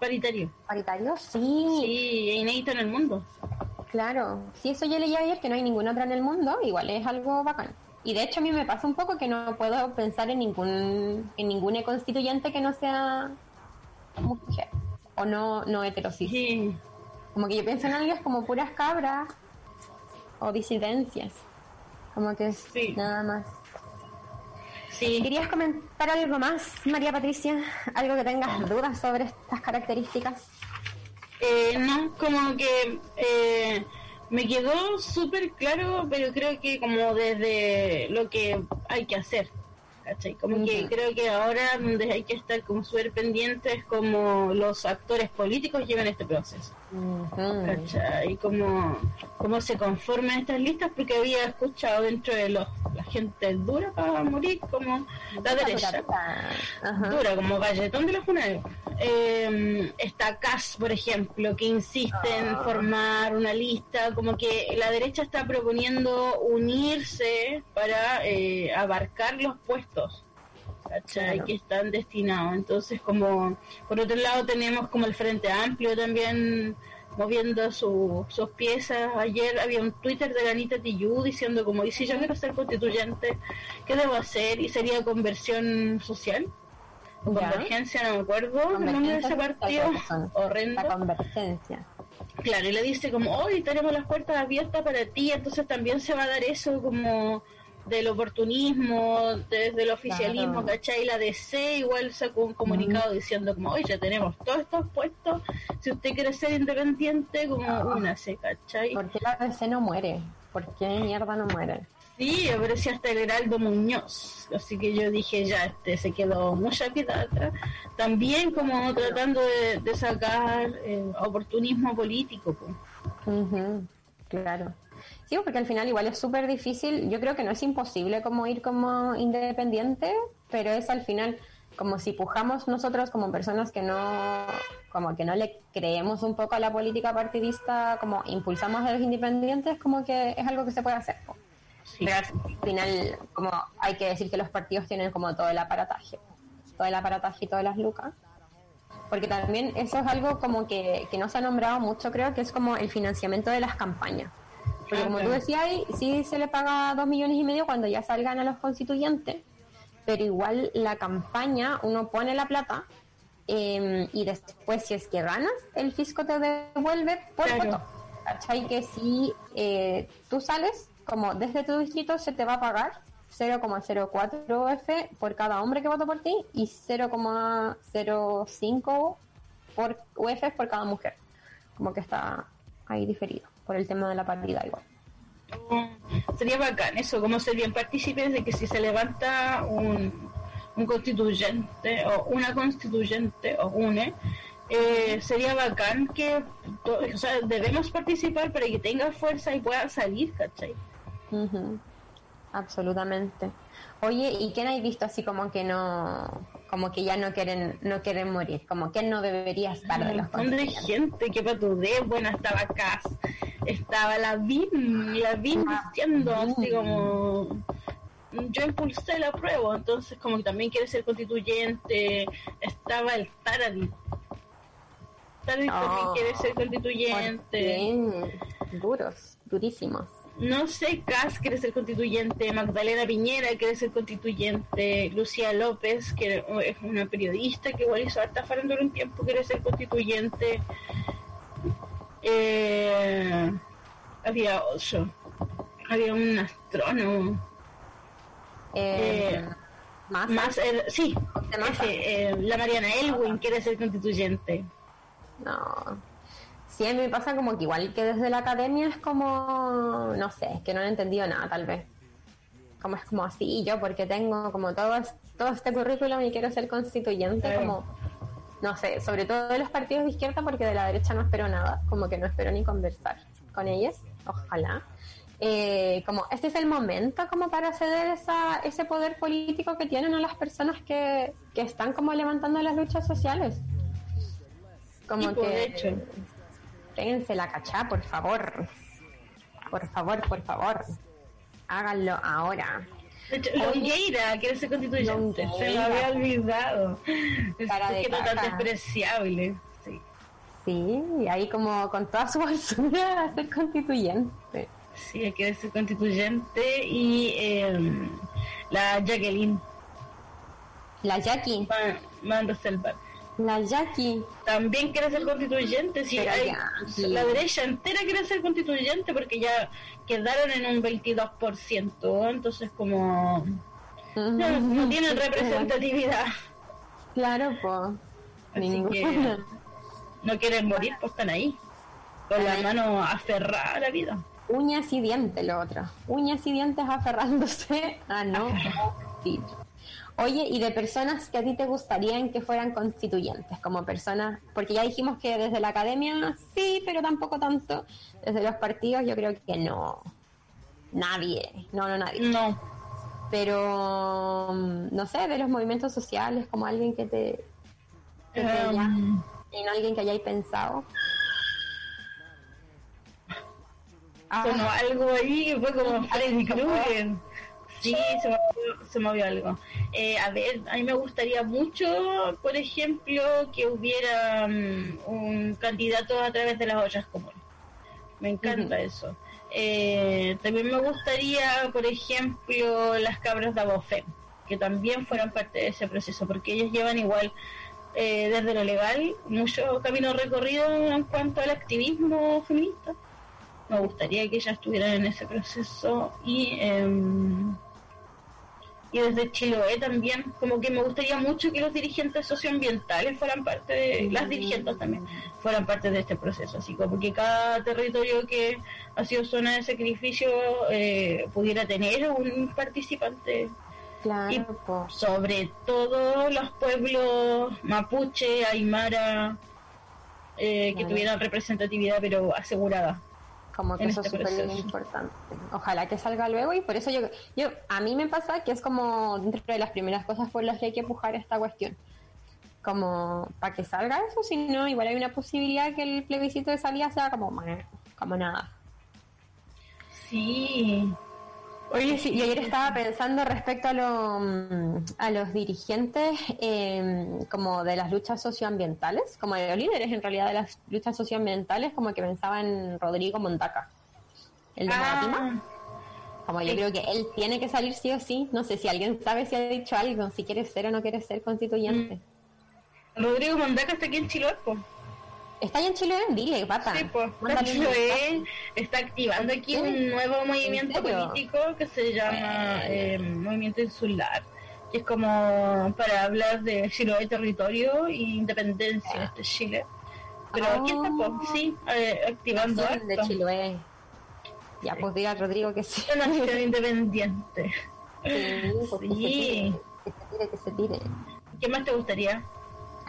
paritario. ¿Paritario? Sí, Sí, es inédito en el mundo. claro. Si eso yo leí ayer que no hay ninguna otra en el mundo, igual es algo bacán. Y de hecho a mí me pasa un poco que no puedo pensar en ningún en ninguna constituyente que no sea mujer o no no heterosis. Sí. Como que yo pienso en algo como puras cabras o disidencias. Como que es Sí. nada más. Sí. ¿Querías comentar algo más, María Patricia? ¿Algo que tengas dudas sobre estas características? Eh, no, como que eh, me quedó súper claro, pero creo que como desde lo que hay que hacer. ¿cachai? Como que creo que ahora donde hay que estar como súper pendientes como los actores políticos llevan este proceso. ¿Cachai? Cómo, cómo se conforman estas listas, porque había escuchado dentro de los, la gente dura para morir, como la derecha. Dura, como galletón de la funerales. Eh, está Cas, por ejemplo, que insiste en Ah. formar una lista, como que la derecha está proponiendo unirse para eh, abarcar los puestos. Claro. que están destinados. Entonces, como por otro lado tenemos como el Frente Amplio también moviendo su- sus piezas. Ayer había un Twitter de Anita Tijoux diciendo como, y si yo quiero ser constituyente, ¿qué debo hacer? Y sería conversión social. O convergencia, no me acuerdo el nombre de ese partido. Horrendo. La convergencia. Claro, y le dice como, hoy tenemos las puertas abiertas para ti, entonces también se va a dar eso como del oportunismo, desde el oficialismo, Claro. ¿cachai? La DC igual sacó un comunicado diciendo como, oye, ya tenemos todos estos puestos, si usted quiere ser independiente, como Ah. únase, ¿cachai? ¿Por qué la DC no muere? ¿Por qué mierda no muere? Sí, aparecía hasta el Heraldo Muñoz, así que yo dije, ya, este se quedó mucha piedra atrás. También como tratando de, de sacar eh, oportunismo político, pues. Claro. Sí, porque al final igual es súper difícil. Yo creo que no es imposible como ir como independiente, pero es al final como si pujamos nosotros como personas que no como que no le creemos un poco a la política partidista, como impulsamos a los independientes, como que es algo que se puede hacer. Sí. Pero al final, como hay que decir que los partidos tienen como todo el aparataje, todo el aparataje y todas las lucas. Porque también eso es algo como que, que no se ha nombrado mucho, creo que es como el financiamiento de las campañas. Porque Ah, como tú decías, ahí, sí se le paga dos millones y medio cuando ya salgan a los constituyentes, pero igual la campaña, uno pone la plata eh, y después si es que ganas, el fisco te devuelve por Claro. voto. ¿Cachai? Que si eh, tú sales, como desde tu distrito se te va a pagar 0,04 F por cada hombre que votó por ti y 0,05 por UF por cada mujer. Como que está ahí diferido por el tema de la paridad igual. Mm, Sería bacán eso, como serían partícipes de que si se levanta un, un constituyente o una constituyente o une, eh, sería bacán que, o sea, debemos participar para que tenga fuerza y pueda salir, ¿cachai? Absolutamente. Oye, ¿y quién hay visto así como que no, como que ya no quieren, no quieren morir? Como que no debería estar de Un los montón de gente que patudé, bueno, estaba Cas, estaba la BIM, la BIM Ah, diciendo así como yo impulsé la prueba, entonces como que también quiere ser constituyente, estaba el Taradit. Taradit también Oh, quiere ser constituyente. Bien, duros, durísimos. No sé, Cas quiere ser constituyente, Magdalena Piñera quiere ser constituyente, Lucía López, que es una periodista que igual hizo harta farándula un tiempo, quiere ser constituyente. Eh, había otro, había un astrónomo. Eh, Eh, más, Más, sí, eh, la Mariana Elwin quiere ser constituyente. No. Sí, a mí me pasa como que igual que desde la academia es como, no sé, es que no he entendido nada tal vez. Como es como así, yo porque tengo como todo, todo este currículum y quiero ser constituyente, Claro. como, no sé, sobre todo de los partidos de izquierda porque de la derecha no espero nada, como que no espero ni conversar con ellos, ojalá. Eh, como este es el momento como para ceder esa, ese poder político que tienen a las personas que, que están como levantando las luchas sociales. Como Sí, pues, que de hecho. Péguense la cachá, por favor. Por favor, por favor. Háganlo ahora. Longueira quiere ser constituyente. Se Longueira. había olvidado. Es Cara que tan despreciable. Sí. Sí, y ahí como con toda su bolsura a ser constituyente. Sí, quiere ser constituyente. Y eh, la Jacqueline La Jackie, Van, Van Rosselberg la Jackie. también quiere ser constituyente. Sí, hay-. La derecha entera quiere ser constituyente porque ya quedaron en un 22%. Entonces, como. No, no tienen representatividad. Claro, pues. Así que no quieren morir, pues están ahí. Con la mano aferrada a la vida. Uñas y dientes, lo otro. Uñas y dientes aferrándose a no. Oye, y de personas que a ti te gustarían que fueran constituyentes, como personas, porque ya dijimos que desde la academia sí, pero tampoco tanto. Desde los partidos yo creo que no. Nadie, no, no nadie. No. Pero, mm, no sé, de los movimientos sociales, como alguien que te... que te Um, y no alguien que hayáis pensado. Ah, Sonó algo ahí que fue como Freddy Krueger. Sí, se me, se me movió algo. Eh, a ver, a mí me gustaría mucho, por ejemplo, que hubiera mm, un candidato a través de las ollas comunes. Me encanta eso. Eh, también me gustaría, por ejemplo, las cabras de Abofem, que también fueran parte de ese proceso, porque ellas llevan igual, eh, desde lo legal, mucho camino recorrido en cuanto al activismo feminista me gustaría que ellas estuvieran en ese proceso y em, y desde Chiloé también como que me gustaría mucho que los dirigentes socioambientales fueran parte de las dirigentes también fueran parte de este proceso así como que cada territorio que ha sido zona de sacrificio eh, pudiera tener un participante. Claro, y sobre todo los pueblos mapuche, aymara eh, que Claro. tuvieran representatividad pero asegurada como que eso este es súper importante. Ojalá que salga luego y por eso yo, yo, a mí me pasa que es como dentro de las primeras cosas por las que hay que empujar esta cuestión. Como para que salga eso, si no, igual hay una posibilidad que el plebiscito de salida sea como, como nada. Sí, Oye, sí, yo ayer estaba pensando respecto a, lo, mm, a los dirigentes eh, como de las luchas socioambientales, como de los líderes en realidad de las luchas socioambientales, como que pensaba en Rodrigo Montaca, el de. Ah, Como yo Sí. creo que él tiene que salir sí o sí. No sé si alguien sabe si ha dicho algo, si quiere ser o no quiere ser constituyente. Rodrigo Mondaca está aquí en Chiloé. ¿Está ahí en Chile? Dile, papá. Sí, un Chiloé, está activando aquí ¿En un nuevo movimiento político que se llama Bueno. eh, Movimiento Insular, que es como para hablar de Chiloé territorio e independencia de este Chile. Pero aquí está, po, Ah. sí, eh, activando de. Chiloé. Ya, pues diga Rodrigo que sí. Una nación independiente. Sí, pues Sí. que se tire, que se tire. ¿Qué más te gustaría?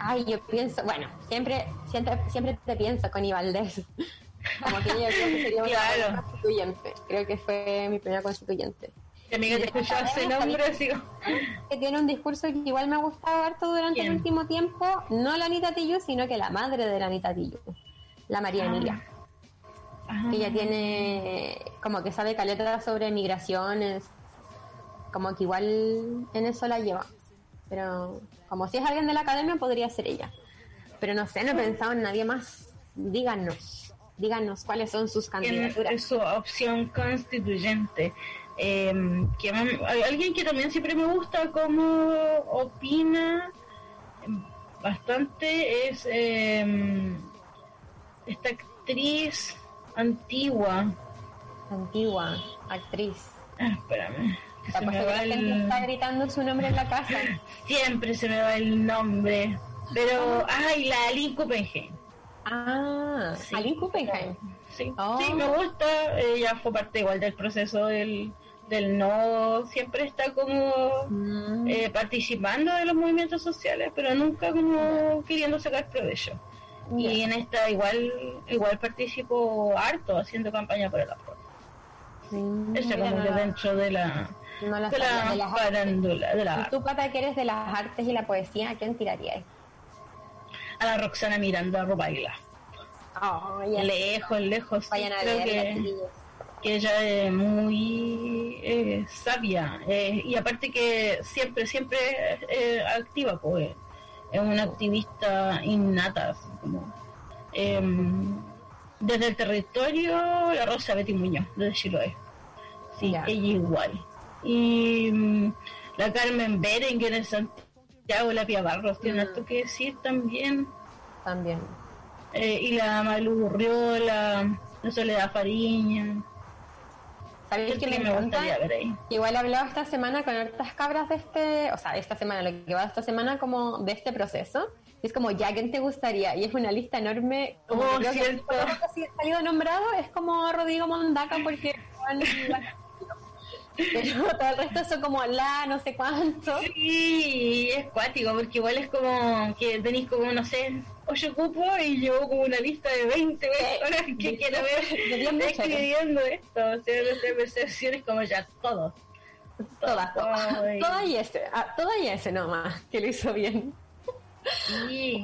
Ay, yo pienso, bueno, siempre, siempre, siempre te pienso con Valdés. Como que yo creo que sería una Claro. constituyente. Creo que fue mi primera constituyente. Mi amiga te escuchaba ese nombre, como- que tiene un discurso que igual me ha gustado harto durante el último tiempo, no la Anita Tillu, sino que la madre de la Anita Tillu, la María Ah. Emilia. Ah. que ella tiene como que sabe caleta sobre migraciones, como que igual en eso la lleva. Pero como si es alguien de la academia podría ser ella. Pero no sé, no he pensado en nadie más. Díganos. díganos cuáles son sus candidaturas. Es su opción constituyente. Eh, que alguien que también siempre me gusta como opina bastante es eh, esta actriz antigua. Antigua, actriz. Ah, espérame. Se me va el... está gritando su nombre en la casa. Siempre se me va el nombre. Pero, ay, la Aline Kuppenheim. Ah, sí. Aline Kuppenheim. Sí, oh. sí, me gusta. Ella fue parte igual del proceso del, del no. Siempre está como mm. eh, participando de los movimientos sociales, pero nunca como queriendo sacar provecho. Y en esta igual igual participó harto haciendo campaña por el apoyo. Sí, Eso como que dentro de la no la de la, de las farándula. De la tú, Pata, que eres de las artes y la poesía, ¿a quién tirarías? A la Roxana Miranda Robaila. Oh, lejos, lejos. Vayan a Creo que, que, ella es muy eh, sabia. Eh, y aparte que siempre, siempre eh, activa, pues. Es una activista innata, como. Em, desde el territorio, la Rosa Betty Muñoz, desde Chiloé. Sí, ella igual y mm, la Carmen Berenguer en Santiago, la Pia Barros, tiene algo que decir también. También. Eh, y la Malu Urriola, la Soledad Fariña. ¿Sabéis que, me, gustaría ver ahí? Igual he hablado esta semana con otras cabras de este, o sea, esta semana, lo que va esta semana como de este proceso. Y es como, ¿ya quién te gustaría? Y es una lista enorme. Como oh, cierto. Que, ha salido nombrado es como Rodrigo Mondaca porque pero todo el resto son como la no sé cuánto. Sí, es cuático, porque igual es como que tenéis como, no sé, ocho cupos y yo como una lista de 20 personas que quiero ver escribiendo esto. O sea, nuestra percepción es como ya todos. Todas, todas. Todas y ese, ah, todas y ese nomás, que lo hizo bien. Sí.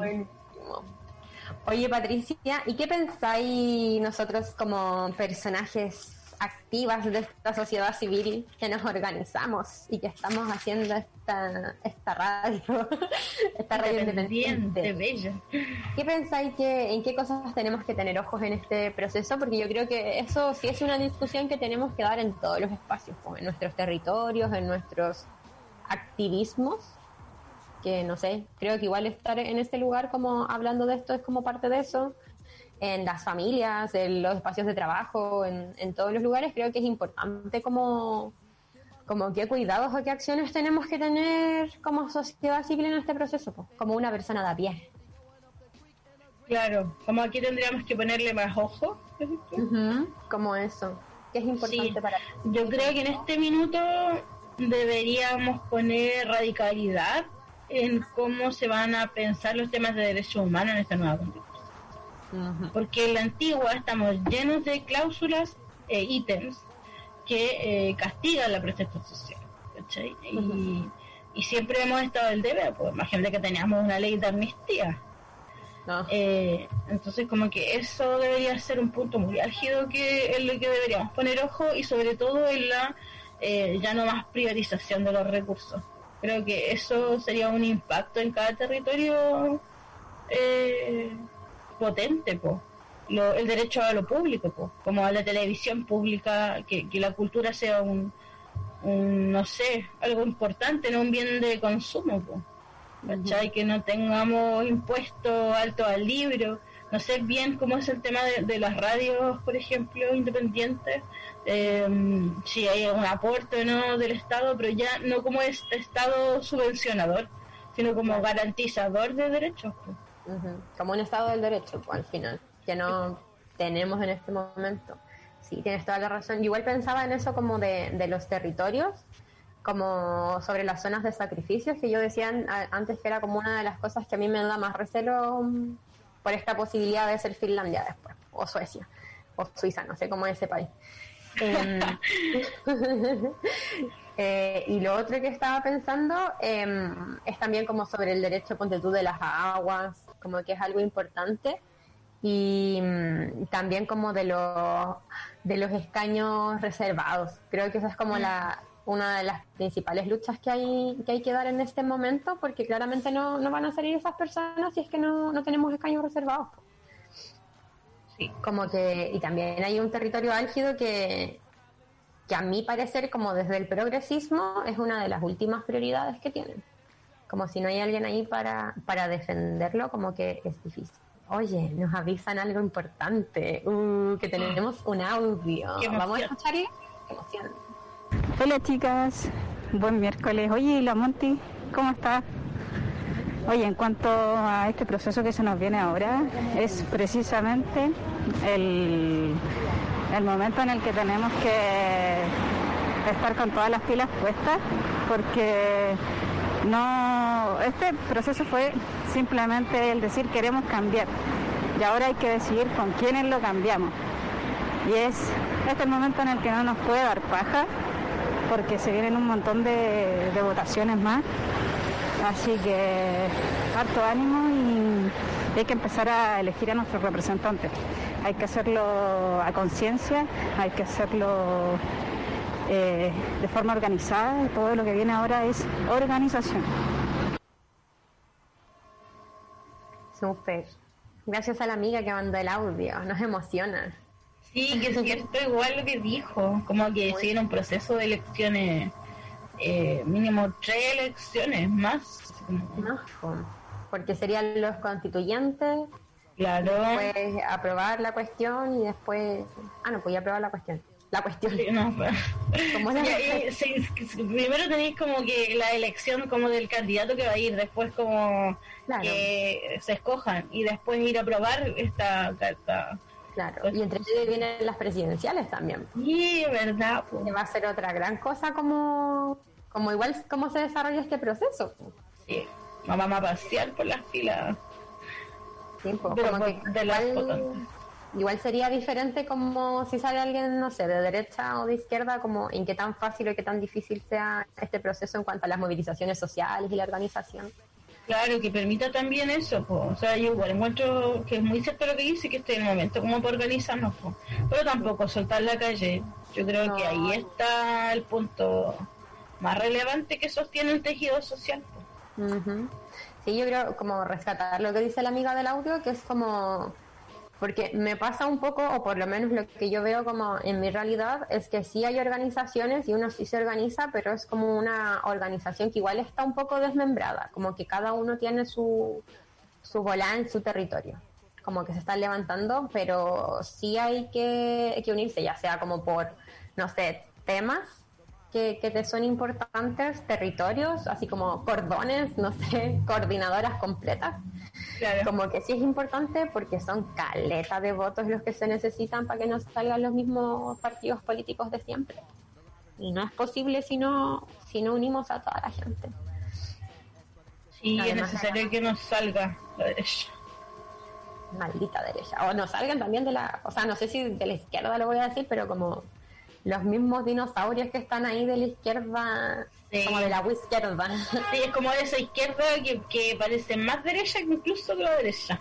Oye, Patricia, ¿y qué pensáis nosotros como personajes activas de esta sociedad civil que nos organizamos y que estamos haciendo esta, esta radio, esta radio independiente. Bella. ¿Qué pensáis que en qué cosas tenemos que tener ojos en este proceso? Porque yo creo que eso sí es una discusión que tenemos que dar en todos los espacios, en nuestros territorios, en nuestros activismos que no sé, creo que igual estar en este lugar como hablando de esto es como parte de eso en las familias, en los espacios de trabajo, en, en todos los lugares, creo que es importante como, como qué cuidados o qué acciones tenemos que tener como sociedad civil en este proceso, como una persona de a pie. Claro, como aquí tendríamos que ponerle más ojo. como eso, que es importante para Yo creo que en este minuto deberíamos poner radicalidad en cómo se van a pensar los temas de derechos humanos en esta nueva porque en la antigua estamos llenos de cláusulas e ítems que eh, castigan la protesta social. y, siempre hemos estado el deber, pues imagínate que teníamos una ley de amnistía. Eh, entonces como que eso debería ser un punto muy álgido que en lo que deberíamos poner ojo y sobre todo en la eh, ya no más privatización de los recursos. Creo que eso sería un impacto en cada territorio eh, potente, po. el derecho a lo público, po. como a la televisión pública, que, la cultura sea un, no sé, algo importante, no un bien de consumo, po. Que no tengamos impuestos altos al libro. No sé bien cómo es el tema de, las radios, por ejemplo, independientes, em, si hay un aporte o no del Estado, pero ya no como este Estado subvencionador, sino como garantizador de derechos. Como un Estado del Derecho, pues, al final, que no tenemos en este momento. Sí, tienes toda la razón. igual pensaba en eso como de, de los territorios, como sobre las zonas de sacrificios, que yo decía antes que era como una de las cosas que a mí me da más recelo mm, por esta posibilidad de ser Finlandia después, o Suecia, o Suiza, no sé cómo es ese país. Em, eh, y lo otro que estaba pensando em, es también como sobre el derecho, ponte tú, de las aguas, como que es algo importante y mm, también como de los de los escaños reservados. Creo que esa es como la una de las principales luchas que hay que hay que dar en este momento porque claramente no, no van a salir esas personas si es que no, no tenemos escaños reservados. Sí. Como que, y también hay un territorio álgido que, que a mi parecer, como desde el progresismo, es una de las últimas prioridades que tienen. Como si no hay alguien ahí para, para defenderlo, como que es difícil. Oye, nos avisan algo importante, uh, que tenemos un audio. Vamos a. Qué emoción. Hola chicas, buen miércoles. Oye, ¿y la Monty, ¿cómo está? Oye, en cuanto a este proceso que se nos viene ahora, es precisamente el, el momento en el que tenemos que estar con todas las pilas puestas, porque no, este proceso fue simplemente el decir queremos cambiar y ahora hay que decidir con quiénes lo cambiamos. Y es este es el momento en el que no nos puede dar paja, porque se vienen un montón de, de votaciones más. Así que harto ánimo y hay que empezar a elegir a nuestros representantes. Hay que hacerlo a conciencia, hay que hacerlo eh, de forma organizada. Todo lo que viene ahora es organización. Súper. Gracias a la amiga que mandó el audio. Nos emociona. Sí, que es cierto, igual lo que dijo, como que se un proceso de elecciones, eh, mínimo tres elecciones más. ¿no? Porque serían los constituyentes, Claro. después aprobar la cuestión y después... Ah, no, podía aprobar la cuestión. La cuestión. Primero tenéis como que la elección como del candidato que va a ir, después como Claro. que se escojan y después ir a probar esta carta. Claro. Y entre medio vienen las presidenciales también. Sí, verdad. Que va a ser otra gran cosa como, como igual cómo se desarrolla este proceso. Sí. Vamos a pasear por las filas. Sí, pues, como que de las igual, votantes. Igual sería diferente como si sale alguien, no sé, de derecha o de izquierda, como en qué tan fácil o qué tan difícil sea este proceso en cuanto a las movilizaciones sociales y la organización. Claro, que permita también eso, po. o sea, yo igual encuentro que es muy cierto lo que dice, que este es el momento como para organizarnos, po. pero tampoco soltar la calle. Yo creo No. que ahí está el punto más relevante que sostiene el tejido social. Sí, yo creo como rescatar lo que dice la amiga del audio, que es como, porque me pasa un poco, o por lo menos lo que yo veo como en mi realidad, es que sí hay organizaciones y uno sí se organiza, pero es como una organización que igual está un poco desmembrada, como que cada uno tiene su, su bola en su territorio, como que se están levantando, pero sí hay que, que unirse, ya sea como por, no sé, temas que, que te son importantes, territorios, así como cordones, no sé, coordinadoras completas. Claro. Como que sí es importante porque son caleta de votos los que se necesitan para que no salgan los mismos partidos políticos de siempre. Y no es posible si no, si no unimos a toda la gente. Sí, es necesario que nos salga la derecha. Maldita derecha. O no salgan también de la, o sea, no sé si de la izquierda lo voy a decir, pero como los mismos dinosaurios que están ahí de la izquierda, Sí. como de la izquierda. Sí, es como esa izquierda que, que parece más derecha que incluso que la derecha.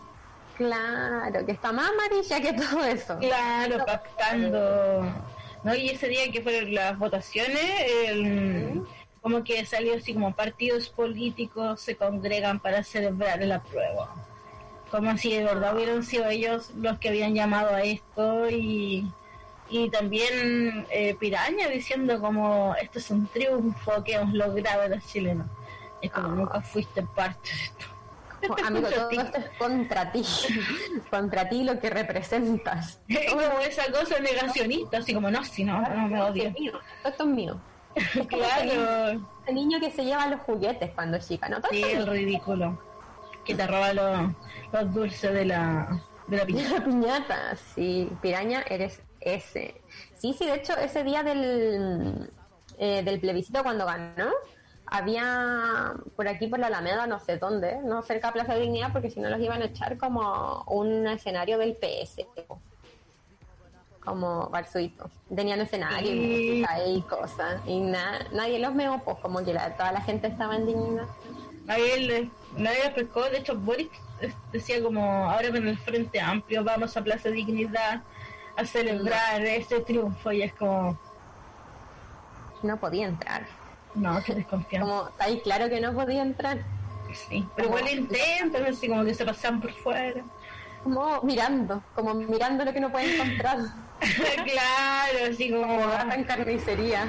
Claro, que está más amarilla que todo eso. Claro, pactando. ¿No? Y ese día que fueron las votaciones, el- como que salió así como partidos políticos se congregan para celebrar el apruebo. Como si de verdad hubieran sido ellos los que habían llamado a esto y, y también eh, Piraña diciendo como esto es un triunfo que hemos logrado los chilenos. Es como Ah. nunca fuiste parte de esto. Como, Amigo, todo esto es contra ti, contra ti lo que representas. Es como esa cosa negacionista, así como no, si no, no me Esto odio. es mío, esto es mío. Claro, Ese niño que se lleva los juguetes cuando es chica, ¿no? Todo sí, el ridículo. Que te roba los, los dulces de la, de la piñata. La piñata, sí, piraña, eres ese. Sí, sí, de hecho, ese día del, eh, del plebiscito cuando ganó, había por aquí por la Alameda, no sé dónde, no cerca de Plaza de Dignidad, porque si no los iban a echar como un escenario del PS, como Barzuito. Tenían escenario y Sí. música y cosas, y na- nadie los meó, pues como que la- toda la gente estaba indignada. Nadie, le- nadie le pescó, de hecho Boris eh, decía como ahora con el Frente Amplio vamos a Plaza Dignidad a celebrar este triunfo y es como, No podía entrar. no, qué desconfianza. Como, está ahí claro que no podía entrar. Sí, pero igual intentan, así como que se pasan por fuera. como mirando, como mirando lo que no puede encontrar. claro, así como en carnicería.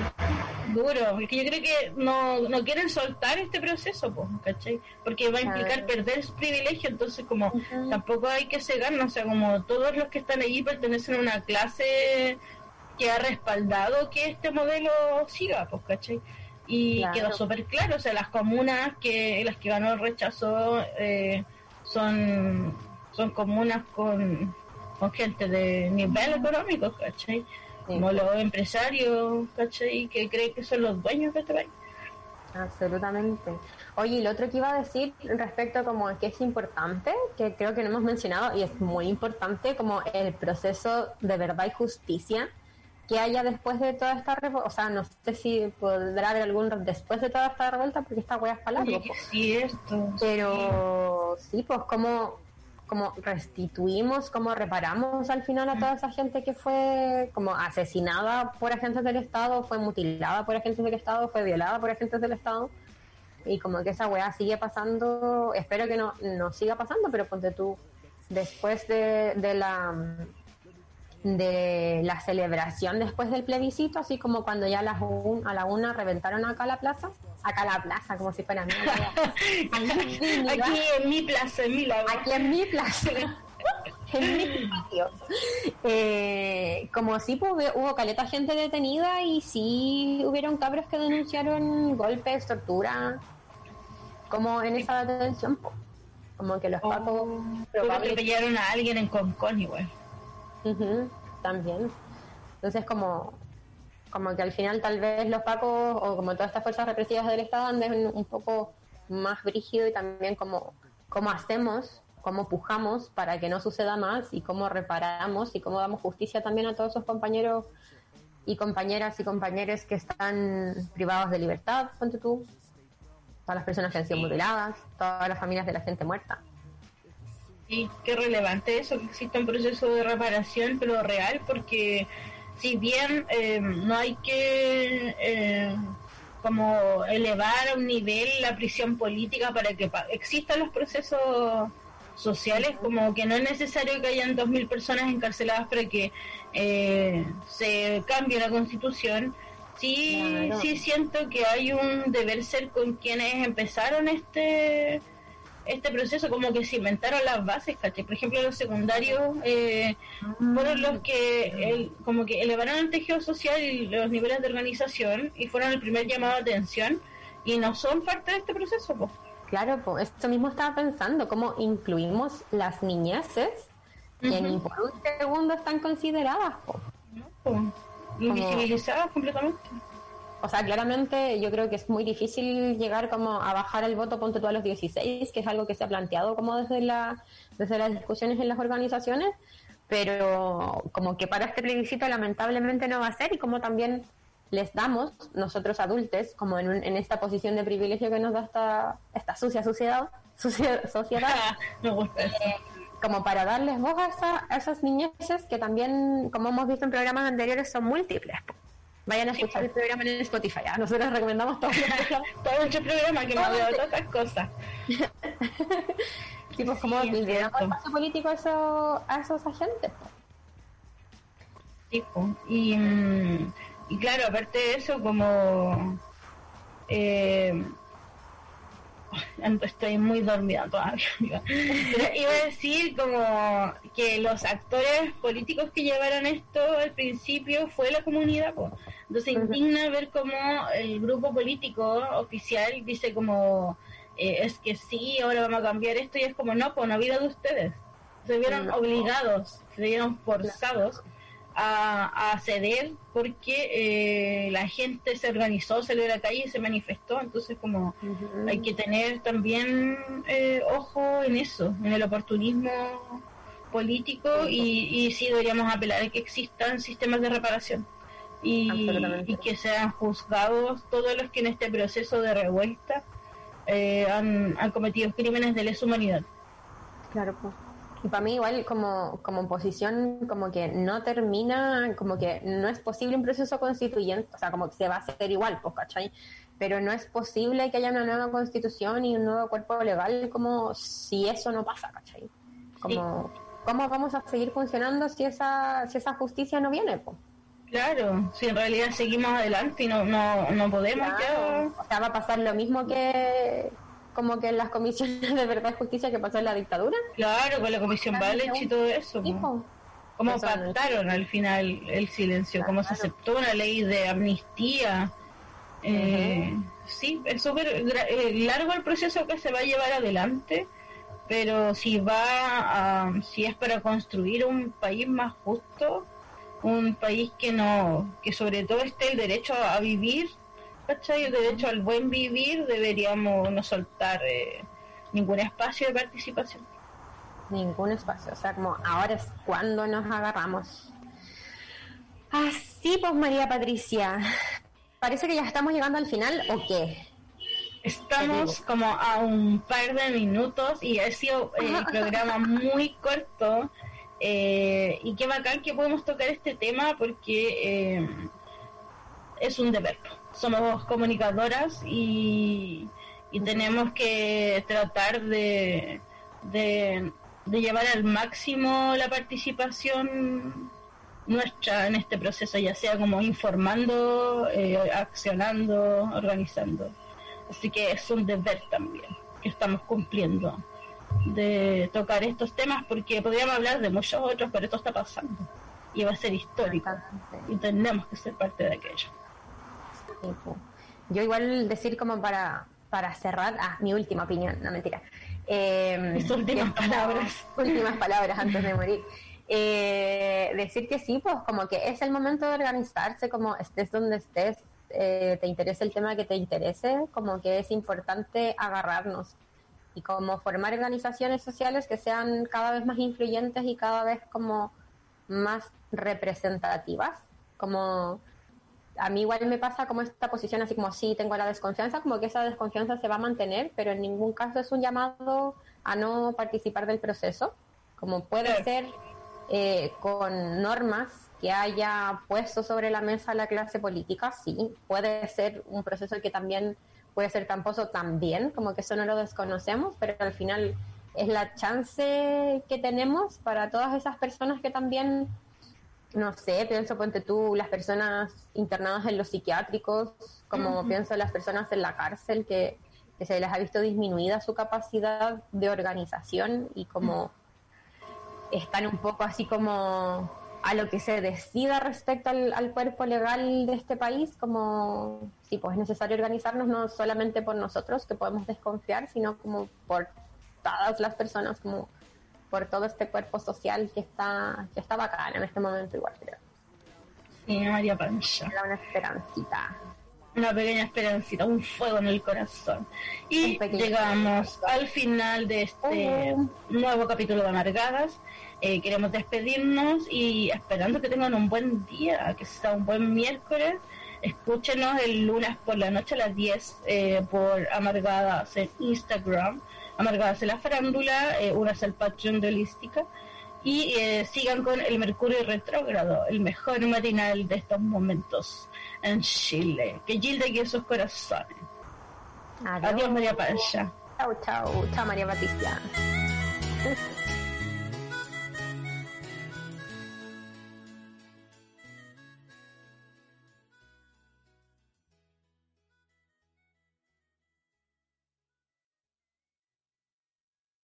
Duro, porque yo creo que no, no quieren soltar este proceso, pues, ¿cachai? Porque va a implicar perder su privilegio, entonces como tampoco hay que cegarnos, o sea, como todos los que están allí pertenecen a una clase que ha respaldado que este modelo siga, pues, ¿cachai? Y quedó súper claro, o sea, las comunas que las que ganó el rechazo eh, son, son comunas con, con gente de nivel económico, ¿cachai? Como los empresarios, ¿cachai? Que creen que son los dueños de este país. Absolutamente. Oye, y lo otro que iba a decir respecto como a que es importante, que creo que no hemos mencionado y es muy importante, como el proceso de verdad y justicia que haya después de toda esta revuelta, o sea, no sé si podrá haber algún después de toda esta revuelta, porque esta wea es para largo. cierto. Pero sí, pues como como restituimos, como reparamos al final a toda esa gente que fue como asesinada por agentes del Estado, fue mutilada por agentes del Estado, fue violada por agentes del Estado. Y como que esa weá sigue pasando, espero que no, no siga pasando, pero ponte tú, después de, de la de la celebración después del plebiscito, así como cuando ya a, las a la una reventaron acá la plaza, acá la plaza, como si fuera mía. Aquí en mi plaza, en mi lago. Aquí en mi plaza. en mi patio. Eh, como si pues, hubo caleta gente detenida y sí hubieron cabros que denunciaron golpes, tortura, como en esa detención, como que los oh, pacos... atropellaron a alguien en Concón igual también. Entonces, como, como que al final tal vez los pacos o como todas estas fuerzas represivas del Estado anden un poco más brígido y también como cómo hacemos, cómo pujamos para que no suceda más y cómo reparamos y cómo damos justicia también a todos esos compañeros y compañeras y compañeros que están privados de libertad, ponte tú, todas las personas que han sido mutiladas, todas las familias de la gente muerta. Sí, qué relevante eso, que exista un proceso de reparación, pero real, porque si bien eh, no hay que eh, como elevar a un nivel la prisión política para que existan los procesos sociales, como que no es necesario que hayan 2.000 personas encarceladas para que eh, se cambie la constitución. Sí, sí siento que hay un deber ser con quienes empezaron este este proceso como que se inventaron las bases, ¿cachai? Por ejemplo, los secundarios eh, fueron los que como que elevaron el tejido social y los niveles de organización y fueron el primer llamado de atención y no son parte de este proceso, pues. Claro, pues esto mismo estaba pensando, cómo incluimos las niñeces que ni por un segundo están consideradas, invisibilizadas completamente o sea, claramente yo creo que es muy difícil llegar como a bajar el voto, tú a los 16, que es algo que se ha planteado como desde, la, desde las discusiones en las organizaciones, pero como que para este plebiscito lamentablemente no va a ser y como también les damos nosotros adultos, como en, en esta posición de privilegio que nos da esta, esta sucia sociedad, sucia, sociedad eh, como para darles voz a, a esas niñeces que también, como hemos visto en programas anteriores, son múltiples. Vayan a escuchar el programa en Spotify. ¿ah? Nosotros recomendamos todo, todo programa que nos de otras cosas. sí, pues como el espacio político a, eso, a esos agentes. Sí, pues. y, mm, y claro, aparte de eso, como... Eh, estoy muy dormida todavía. iba a decir como que los actores políticos que llevaron esto al principio fue la comunidad. Entonces indigna ver cómo el grupo político oficial dice como eh, es que sí, ahora vamos a cambiar esto y es como no, pues no vida de ustedes. Se vieron obligados, se vieron forzados a, ceder porque eh, la gente se organizó, salió a la calle y se manifestó. Entonces, como hay que tener también eh, ojo en eso, en el oportunismo político y, y sí deberíamos apelar a que existan sistemas de reparación y, y que sean juzgados todos los que en este proceso de revuelta eh, han, han cometido crímenes de lesa humanidad. Claro, pues. Para mí igual como, como oposición como que no termina, como que no es posible un proceso constituyente, o sea, como que se va a hacer igual, pues, ¿cachai? Pero no es posible que haya una nueva constitución y un nuevo cuerpo legal como si eso no pasa, ¿cachai? Como ¿cómo vamos a seguir funcionando si esa, si esa justicia no viene? Po? Claro, si en realidad seguimos adelante y no, no, no podemos ya. O sea, va a pasar lo mismo que como que en las comisiones de verdad y justicia que pasó en la dictadura. Claro, con la comisión Valech y todo eso. ¿Cómo pactaron al final el silencio? ¿Cómo se aceptó una ley de amnistía? Eh, sí, es súper eh, largo el proceso que se va a llevar adelante, pero si va a, si es para construir un país más justo, un país que no, que sobre todo esté el derecho a vivir, ¿cachai? El derecho al buen vivir, deberíamos no soltar eh, ningún espacio de participación ningún espacio. O sea, como ahora es cuando nos agarramos. Así pues, María Patricia. Parece que ya estamos llegando al final, ¿o qué? Estamos como a un par de minutos y ha sido el eh, programa muy corto. Eh, y qué bacán que podemos tocar este tema porque eh, es un deber. Somos comunicadoras y, y tenemos que tratar de, de de llevar al máximo la participación nuestra en este proceso, ya sea como informando, eh, accionando, organizando. Así que es un deber también que estamos cumpliendo de tocar estos temas porque podríamos hablar de muchos otros, pero esto está pasando y va a ser histórico y tenemos que ser parte de aquello. Yo igual decir como para, para cerrar, ah, mi última opinión, no mentira. Eh, últimas palabras. Últimas palabras antes de morir. Eh, decir que sí, pues como que es el momento de organizarse, como estés donde estés, eh, te interese el tema que te interese, como que es importante agarrarnos y como formar organizaciones sociales que sean cada vez más influyentes y cada vez como más representativas, como a mí igual me pasa como esta posición, así como sí, tengo la desconfianza, como que esa desconfianza se va a mantener, pero en ningún caso es un llamado a no participar del proceso, como puede ser eh, con normas que haya puesto sobre la mesa la clase política, sí, puede ser un proceso que también puede ser tramposo también, como que eso no lo desconocemos, pero al final es la chance que tenemos para todas esas personas que también no sé, pienso, ponte tú, las personas internadas en los psiquiátricos, como pienso las personas en la cárcel, que, se les ha visto disminuida su capacidad de organización y como están un poco así como a lo que se decida respecto al, cuerpo legal de este país, como si pues es necesario organizarnos no solamente por nosotros que podemos desconfiar, sino como por todas las personas, como por todo este cuerpo social que está, que está bacán en este momento igual creo. Sí, María Pancha. Era una esperancita. Una pequeña esperancita, un fuego en el corazón. Y llegamos al final de este oh. nuevo capítulo de Amargadas. Eh, queremos despedirnos y esperando que tengan un buen día, que sea un buen miércoles. Escúchenos el lunes por la noche a las 10 eh, por Amargadas en Instagram Amargadas en la Farándula, eh, una al Patreon de Holística y eh, sigan con el Mercurio Retrógrado, el mejor matinal de estos momentos en Chile. Que Gilda guíe sus corazones. Adiós, María Pancha. Chao, chao. Chao, María Patricia.